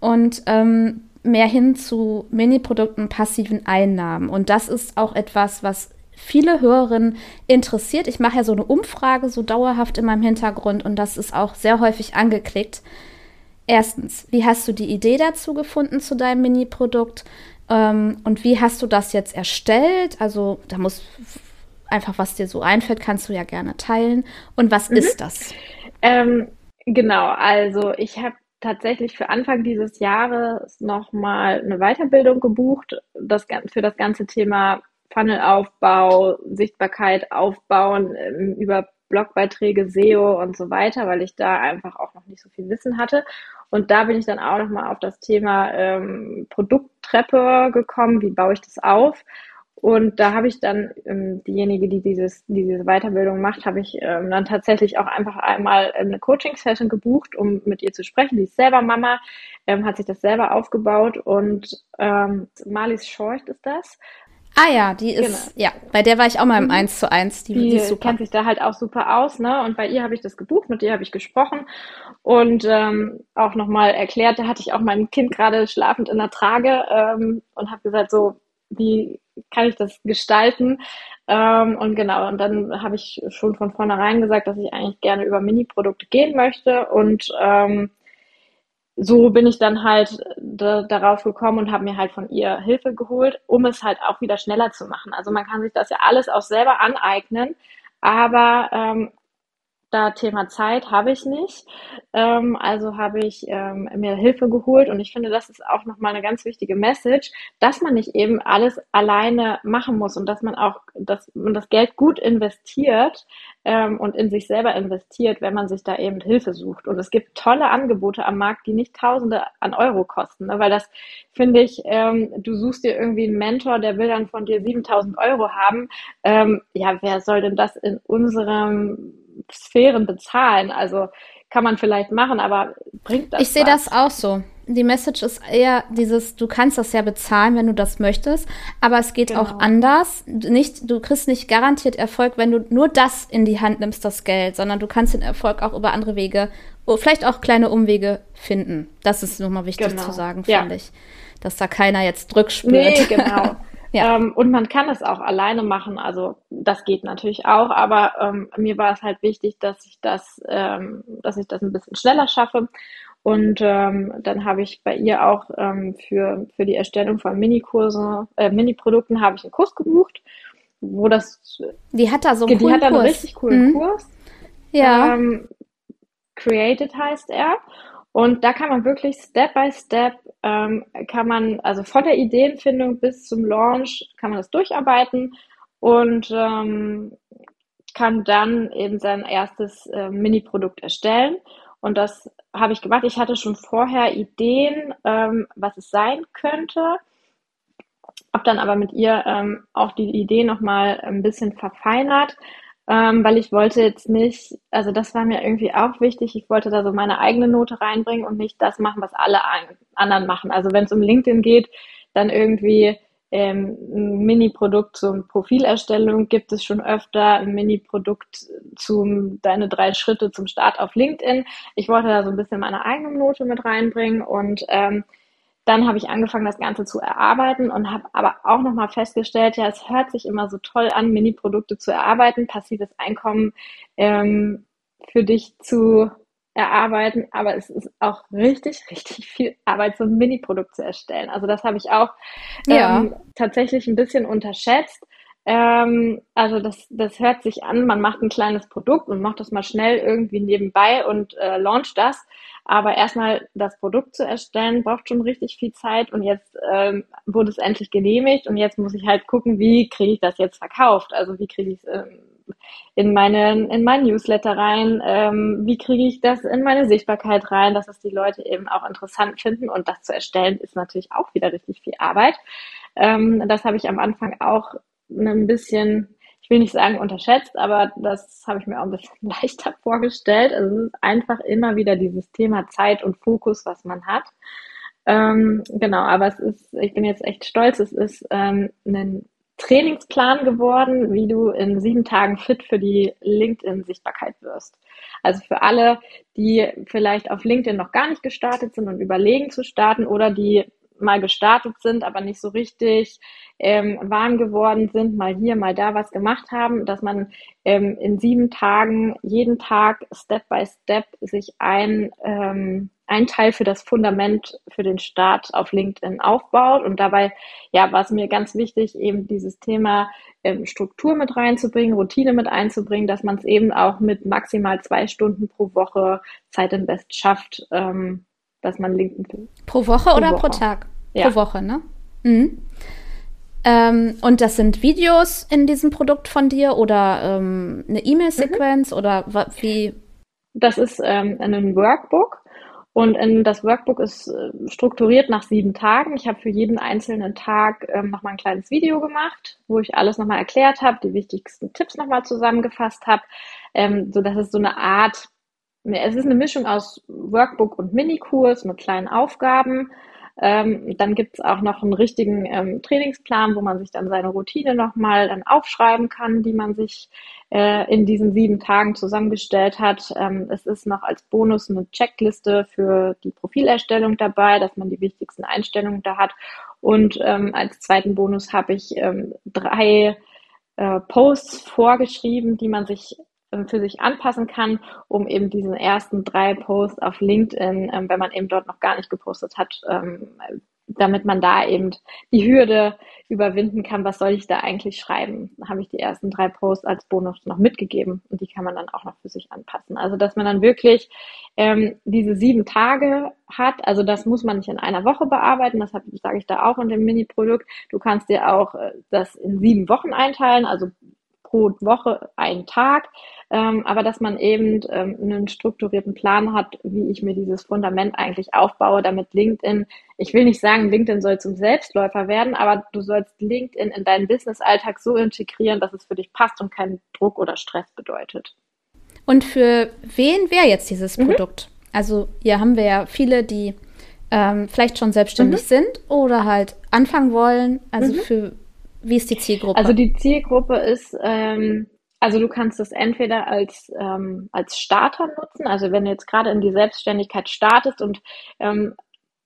Und ähm, mehr hin zu Mini-Produkten, passiven Einnahmen. Und das ist auch etwas, was viele Hörerinnen interessiert. Ich mache ja so eine Umfrage so dauerhaft in meinem Hintergrund und das ist auch sehr häufig angeklickt. Erstens, wie hast du die Idee dazu gefunden zu deinem Mini-Produkt? Ähm, und wie hast du das jetzt erstellt? Also, da muss einfach, was dir so einfällt, kannst du ja gerne teilen. Und was mhm. ist das? Ähm, genau, also ich habe tatsächlich für Anfang dieses Jahres nochmal eine Weiterbildung gebucht, das, für das ganze Thema Funnelaufbau, Sichtbarkeit aufbauen, ähm, über Blogbeiträge, SEO und so weiter, weil ich da einfach auch noch nicht so viel Wissen hatte. Und da bin ich dann auch nochmal auf das Thema ähm, Produkttreppe gekommen, wie baue ich das auf. Und da habe ich dann ähm, diejenige, die dieses, diese Weiterbildung macht, habe ich ähm, dann tatsächlich auch einfach einmal eine Coaching-Session gebucht, um mit ihr zu sprechen. Die ist selber Mama, ähm, hat sich das selber aufgebaut und ähm, Marlies Schorcht ist das. Ah ja, die ist, genau. ja, bei der war ich auch mal im mhm. 1 zu 1. Die, die, die ist super. kennt sich da halt auch super aus, ne? Und bei ihr habe ich das gebucht, mit ihr habe ich gesprochen und ähm, auch nochmal erklärt, da hatte ich auch mein Kind gerade schlafend in der Trage ähm, und habe gesagt, so, wie kann ich das gestalten? Ähm, und genau, und dann habe ich schon von vornherein gesagt, dass ich eigentlich gerne über Mini-Produkte gehen möchte und ähm, so bin ich dann halt darauf gekommen und habe mir halt von ihr Hilfe geholt, um es halt auch wieder schneller zu machen. Also man kann sich das ja alles auch selber aneignen, aber ähm, da Thema Zeit habe ich nicht. Ähm, also habe ich ähm, mir Hilfe geholt und ich finde, das ist auch nochmal eine ganz wichtige Message, dass man nicht eben alles alleine machen muss und dass man auch, dass man das Geld gut investiert ähm, und in sich selber investiert, wenn man sich da eben Hilfe sucht. Und es gibt tolle Angebote am Markt, die nicht Tausende an Euro kosten, ne? weil das finde ich, ähm, du suchst dir irgendwie einen Mentor, der will dann von dir 7000 Euro haben. Ähm, ja, wer soll denn das in unserem Sphären bezahlen. Also kann man vielleicht machen, aber bringt das? Ich sehe das auch so. Die Message ist eher dieses, du kannst das ja bezahlen, wenn du das möchtest, aber es geht genau. auch anders. Nicht, du kriegst nicht garantiert Erfolg, wenn du nur das in die Hand nimmst, das Geld, sondern du kannst den Erfolg auch über andere Wege, vielleicht auch kleine Umwege finden. Das ist nochmal wichtig genau. zu sagen, ja. finde ich. Dass da keiner jetzt Druck spürt. Nee, genau. [LAUGHS] Ja. Ähm, und man kann es auch alleine machen, also das geht natürlich auch, aber ähm, mir war es halt wichtig, dass ich das, ähm, dass ich das ein bisschen schneller schaffe. Und ähm, dann habe ich bei ihr auch ähm, für, für die Erstellung von Minikurse, äh, Mini-Produkten habe ich einen Kurs gebucht, wo das. Die hat da so einen Die hat da einen richtig coolen mhm. Kurs. Ja. Ähm, Created heißt er. Und da kann man wirklich Step by Step, ähm, kann man, also von der Ideenfindung bis zum Launch, kann man das durcharbeiten und ähm, kann dann eben sein erstes äh, Mini-Produkt erstellen. Und das habe ich gemacht. Ich hatte schon vorher Ideen, ähm, was es sein könnte. Habe dann aber mit ihr ähm, auch die Idee nochmal ein bisschen verfeinert ähm, weil ich wollte jetzt nicht, also das war mir irgendwie auch wichtig, ich wollte da so meine eigene Note reinbringen und nicht das machen, was alle anderen machen. Also wenn es um LinkedIn geht, dann irgendwie ähm, ein Mini-Produkt zum Profilerstellung gibt es schon öfter, ein Mini-Produkt zum deine drei Schritte zum Start auf LinkedIn. Ich wollte da so ein bisschen meine eigene Note mit reinbringen und ähm, dann habe ich angefangen, das Ganze zu erarbeiten und habe aber auch nochmal festgestellt, ja, es hört sich immer so toll an, Mini-Produkte zu erarbeiten, passives Einkommen ähm, für dich zu erarbeiten, aber es ist auch richtig, richtig viel Arbeit, so ein Mini-Produkt zu erstellen. Also das habe ich auch ja. ähm, tatsächlich ein bisschen unterschätzt. Ähm, also das, das hört sich an, man macht ein kleines Produkt und macht das mal schnell irgendwie nebenbei und äh, launcht das. Aber erstmal das Produkt zu erstellen, braucht schon richtig viel Zeit und jetzt ähm, wurde es endlich genehmigt und jetzt muss ich halt gucken, wie kriege ich das jetzt verkauft? Also wie kriege ich es ähm, in meine in mein Newsletter rein? Ähm, wie kriege ich das in meine Sichtbarkeit rein, dass es die Leute eben auch interessant finden? Und das zu erstellen ist natürlich auch wieder richtig viel Arbeit. Ähm, das habe ich am Anfang auch ein bisschen ich will nicht sagen unterschätzt, aber das habe ich mir auch ein bisschen [LAUGHS] leichter vorgestellt. Also es ist einfach immer wieder dieses Thema Zeit und Fokus, was man hat. Ähm, genau, aber es ist, ich bin jetzt echt stolz, es ist ähm, ein Trainingsplan geworden, wie du in sieben Tagen fit für die LinkedIn-Sichtbarkeit wirst. Also für alle, die vielleicht auf LinkedIn noch gar nicht gestartet sind und überlegen zu starten oder die mal gestartet sind, aber nicht so richtig ähm, warm geworden sind, mal hier, mal da was gemacht haben, dass man ähm, in sieben Tagen jeden Tag Step by Step sich ein, ähm, ein Teil für das Fundament für den Start auf LinkedIn aufbaut. Und dabei, ja, war es mir ganz wichtig, eben dieses Thema ähm, Struktur mit reinzubringen, Routine mit einzubringen, dass man es eben auch mit maximal zwei Stunden pro Woche Zeit im Best schafft, ähm, dass man LinkedIn. Pro Woche pro oder Woche. pro Tag? Ja. Pro Woche, ne? Mhm. Ähm, und das sind Videos in diesem Produkt von dir oder ähm, eine E-Mail-Sequenz mhm. oder wie? Das ist ähm, ein Workbook und in, das Workbook ist äh, strukturiert nach sieben Tagen. Ich habe für jeden einzelnen Tag ähm, nochmal ein kleines Video gemacht, wo ich alles nochmal erklärt habe, die wichtigsten Tipps nochmal zusammengefasst habe, ähm, so dass es so eine Art, es ist eine Mischung aus Workbook und Minikurs mit kleinen Aufgaben Ähm, dann gibt es auch noch einen richtigen ähm, Trainingsplan, wo man sich dann seine Routine nochmal dann aufschreiben kann, die man sich äh, in diesen sieben Tagen zusammengestellt hat. Ähm, es ist noch als Bonus eine Checkliste für die Profilerstellung dabei, dass man die wichtigsten Einstellungen da hat. Und ähm, als zweiten Bonus habe ich ähm, drei äh, Posts vorgeschrieben, die man sich für sich anpassen kann, um eben diesen ersten drei Posts auf LinkedIn, ähm, wenn man eben dort noch gar nicht gepostet hat, ähm, damit man da eben die Hürde überwinden kann, was soll ich da eigentlich schreiben. Habe ich die ersten drei Posts als Bonus noch mitgegeben und die kann man dann auch noch für sich anpassen. Also dass man dann wirklich ähm, diese sieben Tage hat, also das muss man nicht in einer Woche bearbeiten, das sage ich da auch in dem Mini-Produkt. Du kannst dir auch äh, das in sieben Wochen einteilen, also pro Woche einen Tag, ähm, aber dass man eben ähm, einen strukturierten Plan hat, wie ich mir dieses Fundament eigentlich aufbaue, damit LinkedIn, ich will nicht sagen, LinkedIn soll zum Selbstläufer werden, aber du sollst LinkedIn in deinen Business-Alltag so integrieren, dass es für dich passt und keinen Druck oder Stress bedeutet. Und für wen wäre jetzt dieses mhm. Produkt? Also hier haben wir ja viele, die ähm, vielleicht schon selbstständig mhm. sind oder halt anfangen wollen. Also mhm. für wie ist die Zielgruppe? Also die Zielgruppe ist, ähm, also du kannst es entweder als, ähm, als Starter nutzen, also wenn du jetzt gerade in die Selbstständigkeit startest und ähm,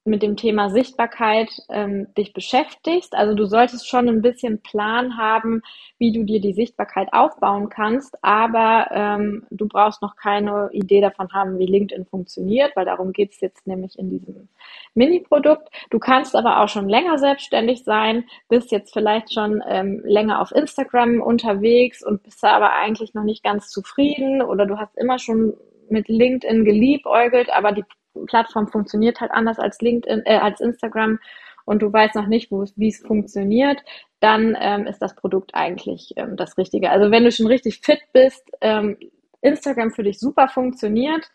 mit dem Thema Sichtbarkeit ähm, dich beschäftigst. Also du solltest schon ein bisschen Plan haben, wie du dir die Sichtbarkeit aufbauen kannst, aber ähm, du brauchst noch keine Idee davon haben, wie LinkedIn funktioniert, weil darum geht es jetzt nämlich in diesem Mini-Produkt. Du kannst aber auch schon länger selbstständig sein, bist jetzt vielleicht schon ähm, länger auf Instagram unterwegs und bist aber eigentlich noch nicht ganz zufrieden oder du hast immer schon mit LinkedIn geliebäugelt, aber die Plattform funktioniert halt anders als LinkedIn, äh, als Instagram und du weißt noch nicht, wie es funktioniert, dann ähm, ist das Produkt eigentlich ähm, das Richtige. Also wenn du schon richtig fit bist, ähm, Instagram für dich super funktioniert,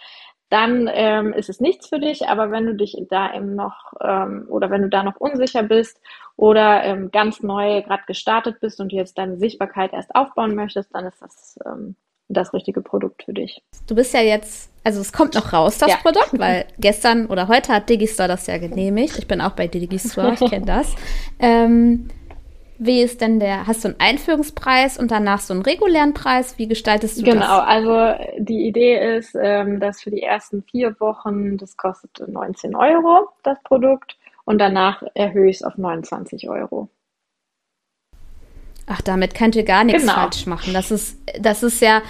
dann ähm, ist es nichts für dich. Aber wenn du dich da eben noch ähm, oder wenn du da noch unsicher bist oder ähm, ganz neu gerade gestartet bist und jetzt deine Sichtbarkeit erst aufbauen möchtest, dann ist das ähm, das richtige Produkt für dich. Du bist ja jetzt, also es kommt noch raus, das ja. Produkt, [LAUGHS] weil gestern oder heute hat Digistore das ja genehmigt. Ich bin auch bei Digistore, ich kenne das. Ähm, wie ist denn der, hast du einen Einführungspreis und danach so einen regulären Preis? Wie gestaltest du genau, das? Genau, also die Idee ist, ähm, dass für die ersten vier Wochen, das kostet 19 Euro, das Produkt, und danach erhöhe ich es auf 29 Euro. Ach, damit könnt ihr gar nichts genau. falsch machen. Das ist, das ist ja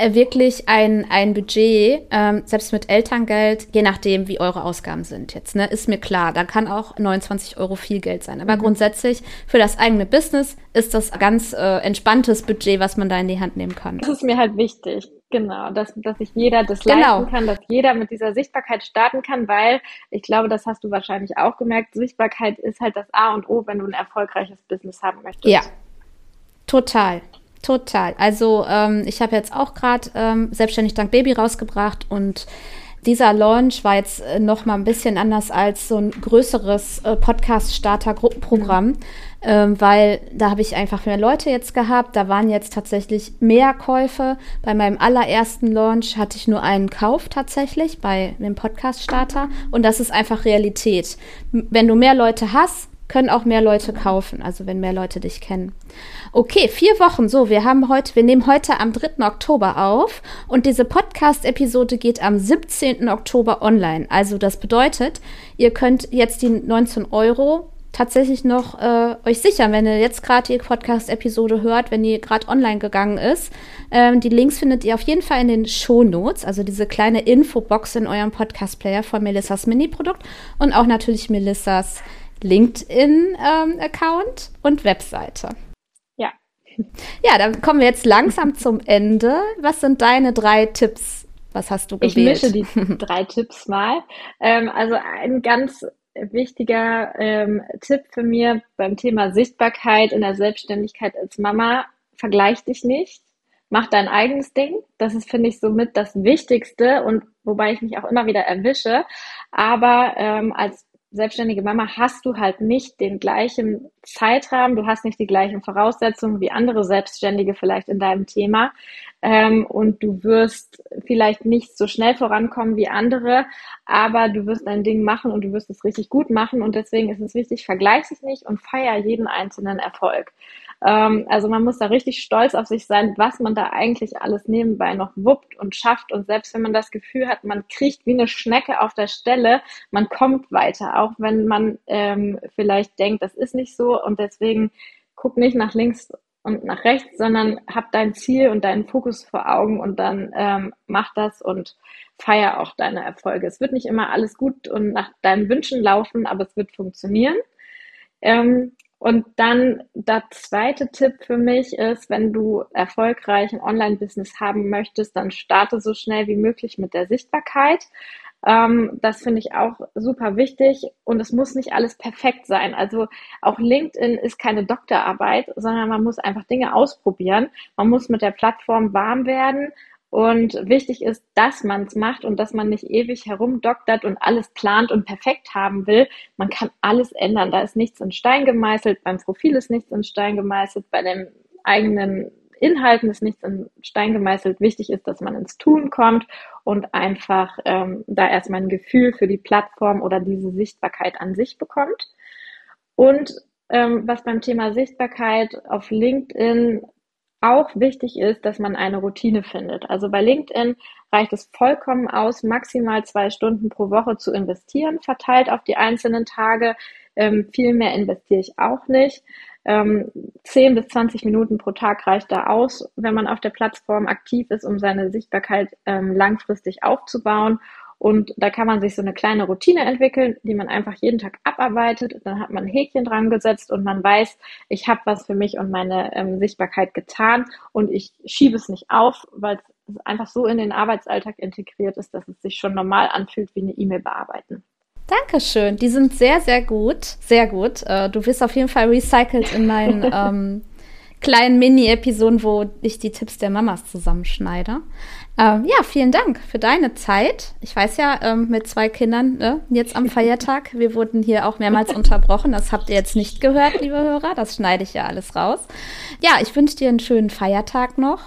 äh, wirklich ein, ein Budget, ähm, selbst mit Elterngeld, je nachdem, wie eure Ausgaben sind jetzt, ne, ist mir klar. Da kann auch 29 Euro viel Geld sein. Aber mhm. grundsätzlich für das eigene Business ist das ganz äh, entspanntes Budget, was man da in die Hand nehmen kann. Das ist mir halt wichtig. Genau, dass, dass sich jeder das genau. leisten kann, dass jeder mit dieser Sichtbarkeit starten kann, weil ich glaube, das hast du wahrscheinlich auch gemerkt, Sichtbarkeit ist halt das A und O, wenn du ein erfolgreiches Business haben möchtest. Ja, Total. Total. Also ähm, ich habe jetzt auch gerade ähm, selbstständig dank Baby rausgebracht und dieser Launch war jetzt äh, noch mal ein bisschen anders als so ein größeres äh, Podcast-Starter-Gruppenprogramm, ähm, weil da habe ich einfach mehr Leute jetzt gehabt. Da waren jetzt tatsächlich mehr Käufe. Bei meinem allerersten Launch hatte ich nur einen Kauf tatsächlich bei dem Podcast-Starter und das ist einfach Realität. Wenn du mehr Leute hast, können auch mehr Leute kaufen, also wenn mehr Leute dich kennen. Okay, vier Wochen. So, wir haben heute, wir nehmen heute am 3. Oktober auf und diese Podcast-Episode geht am 17. Oktober online. Also das bedeutet, ihr könnt jetzt die 19 Euro tatsächlich noch äh, euch sichern, wenn ihr jetzt gerade die Podcast-Episode hört, wenn die gerade online gegangen ist. Ähm, die Links findet ihr auf jeden Fall in den Show Notes, also diese kleine Infobox in eurem Podcast-Player von Melissas Mini-Produkt und auch natürlich Melissas LinkedIn-Account ähm, und Webseite. Ja. Ja, dann kommen wir jetzt langsam zum Ende. Was sind deine drei Tipps? Was hast du gewählt? Ich mische die drei Tipps mal. Ähm, also ein ganz wichtiger ähm, Tipp für mir beim Thema Sichtbarkeit in der Selbstständigkeit als Mama, vergleich dich nicht. Mach dein eigenes Ding. Das ist, finde ich, somit das Wichtigste und wobei ich mich auch immer wieder erwische. Aber ähm, als selbstständige Mama hast du halt nicht den gleichen Zeitrahmen, du hast nicht die gleichen Voraussetzungen wie andere Selbstständige vielleicht in deinem Thema. ähm, und du wirst vielleicht nicht so schnell vorankommen wie andere, aber du wirst dein Ding machen und du wirst es richtig gut machen und deswegen ist es wichtig, vergleich dich nicht und feier jeden einzelnen Erfolg. Ähm, also man muss da richtig stolz auf sich sein, was man da eigentlich alles nebenbei noch wuppt und schafft. Und selbst wenn man das Gefühl hat, man kriegt wie eine Schnecke auf der Stelle, man kommt weiter, auch wenn man ähm, vielleicht denkt, das ist nicht so. Und deswegen guck nicht nach links und nach rechts, sondern hab dein Ziel und deinen Fokus vor Augen und dann ähm, mach das und feier auch deine Erfolge. Es wird nicht immer alles gut und nach deinen Wünschen laufen, aber es wird funktionieren. Ähm, und dann der zweite Tipp für mich ist, wenn du erfolgreich ein Online-Business haben möchtest, dann starte so schnell wie möglich mit der Sichtbarkeit. Ähm, das finde ich auch super wichtig und es muss nicht alles perfekt sein. Also auch LinkedIn ist keine Doktorarbeit, sondern man muss einfach Dinge ausprobieren. Man muss mit der Plattform warm werden und wichtig ist, dass man es macht und dass man nicht ewig herumdoktert und alles plant und perfekt haben will. Man kann alles ändern. Da ist nichts in Stein gemeißelt. Beim Profil ist nichts in Stein gemeißelt. Bei den eigenen Inhalten ist nichts in Stein gemeißelt. Wichtig ist, dass man ins Tun kommt und einfach ähm, da erstmal ein Gefühl für die Plattform oder diese Sichtbarkeit an sich bekommt. Und ähm, was beim Thema Sichtbarkeit auf LinkedIn auch wichtig ist, dass man eine Routine findet. Also bei LinkedIn reicht es vollkommen aus, maximal zwei Stunden pro Woche zu investieren, verteilt auf die einzelnen Tage. Ähm, viel mehr investiere ich auch nicht. Ähm, 10 bis 20 Minuten pro Tag reicht da aus, wenn man auf der Plattform aktiv ist, um seine Sichtbarkeit ähm, langfristig aufzubauen. Und da kann man sich so eine kleine Routine entwickeln, die man einfach jeden Tag abarbeitet. Dann hat man ein Häkchen dran gesetzt und man weiß, ich habe was für mich und meine ähm, Sichtbarkeit getan und ich schiebe es nicht auf, weil es einfach so in den Arbeitsalltag integriert ist, dass es sich schon normal anfühlt wie eine E-Mail bearbeiten. Dankeschön. Die sind sehr, sehr gut. Sehr gut. Äh, du wirst auf jeden Fall recycelt in meinen [LAUGHS] ähm, kleinen Mini-Episoden, wo ich die Tipps der Mamas zusammenschneide. Ähm, ja, vielen Dank für deine Zeit. Ich weiß ja, ähm, mit zwei Kindern ne, jetzt am Feiertag, wir wurden hier auch mehrmals unterbrochen. Das habt ihr jetzt nicht gehört, liebe Hörer. Das schneide ich ja alles raus. Ja, ich wünsche dir einen schönen Feiertag noch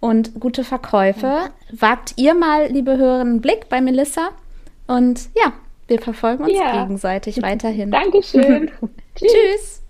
und gute Verkäufe. Wagt ihr mal, liebe Hörer, einen Blick bei Melissa. Und ja, wir verfolgen uns ja. gegenseitig weiterhin. Dankeschön. [LAUGHS] [LAUGHS] Tschüss.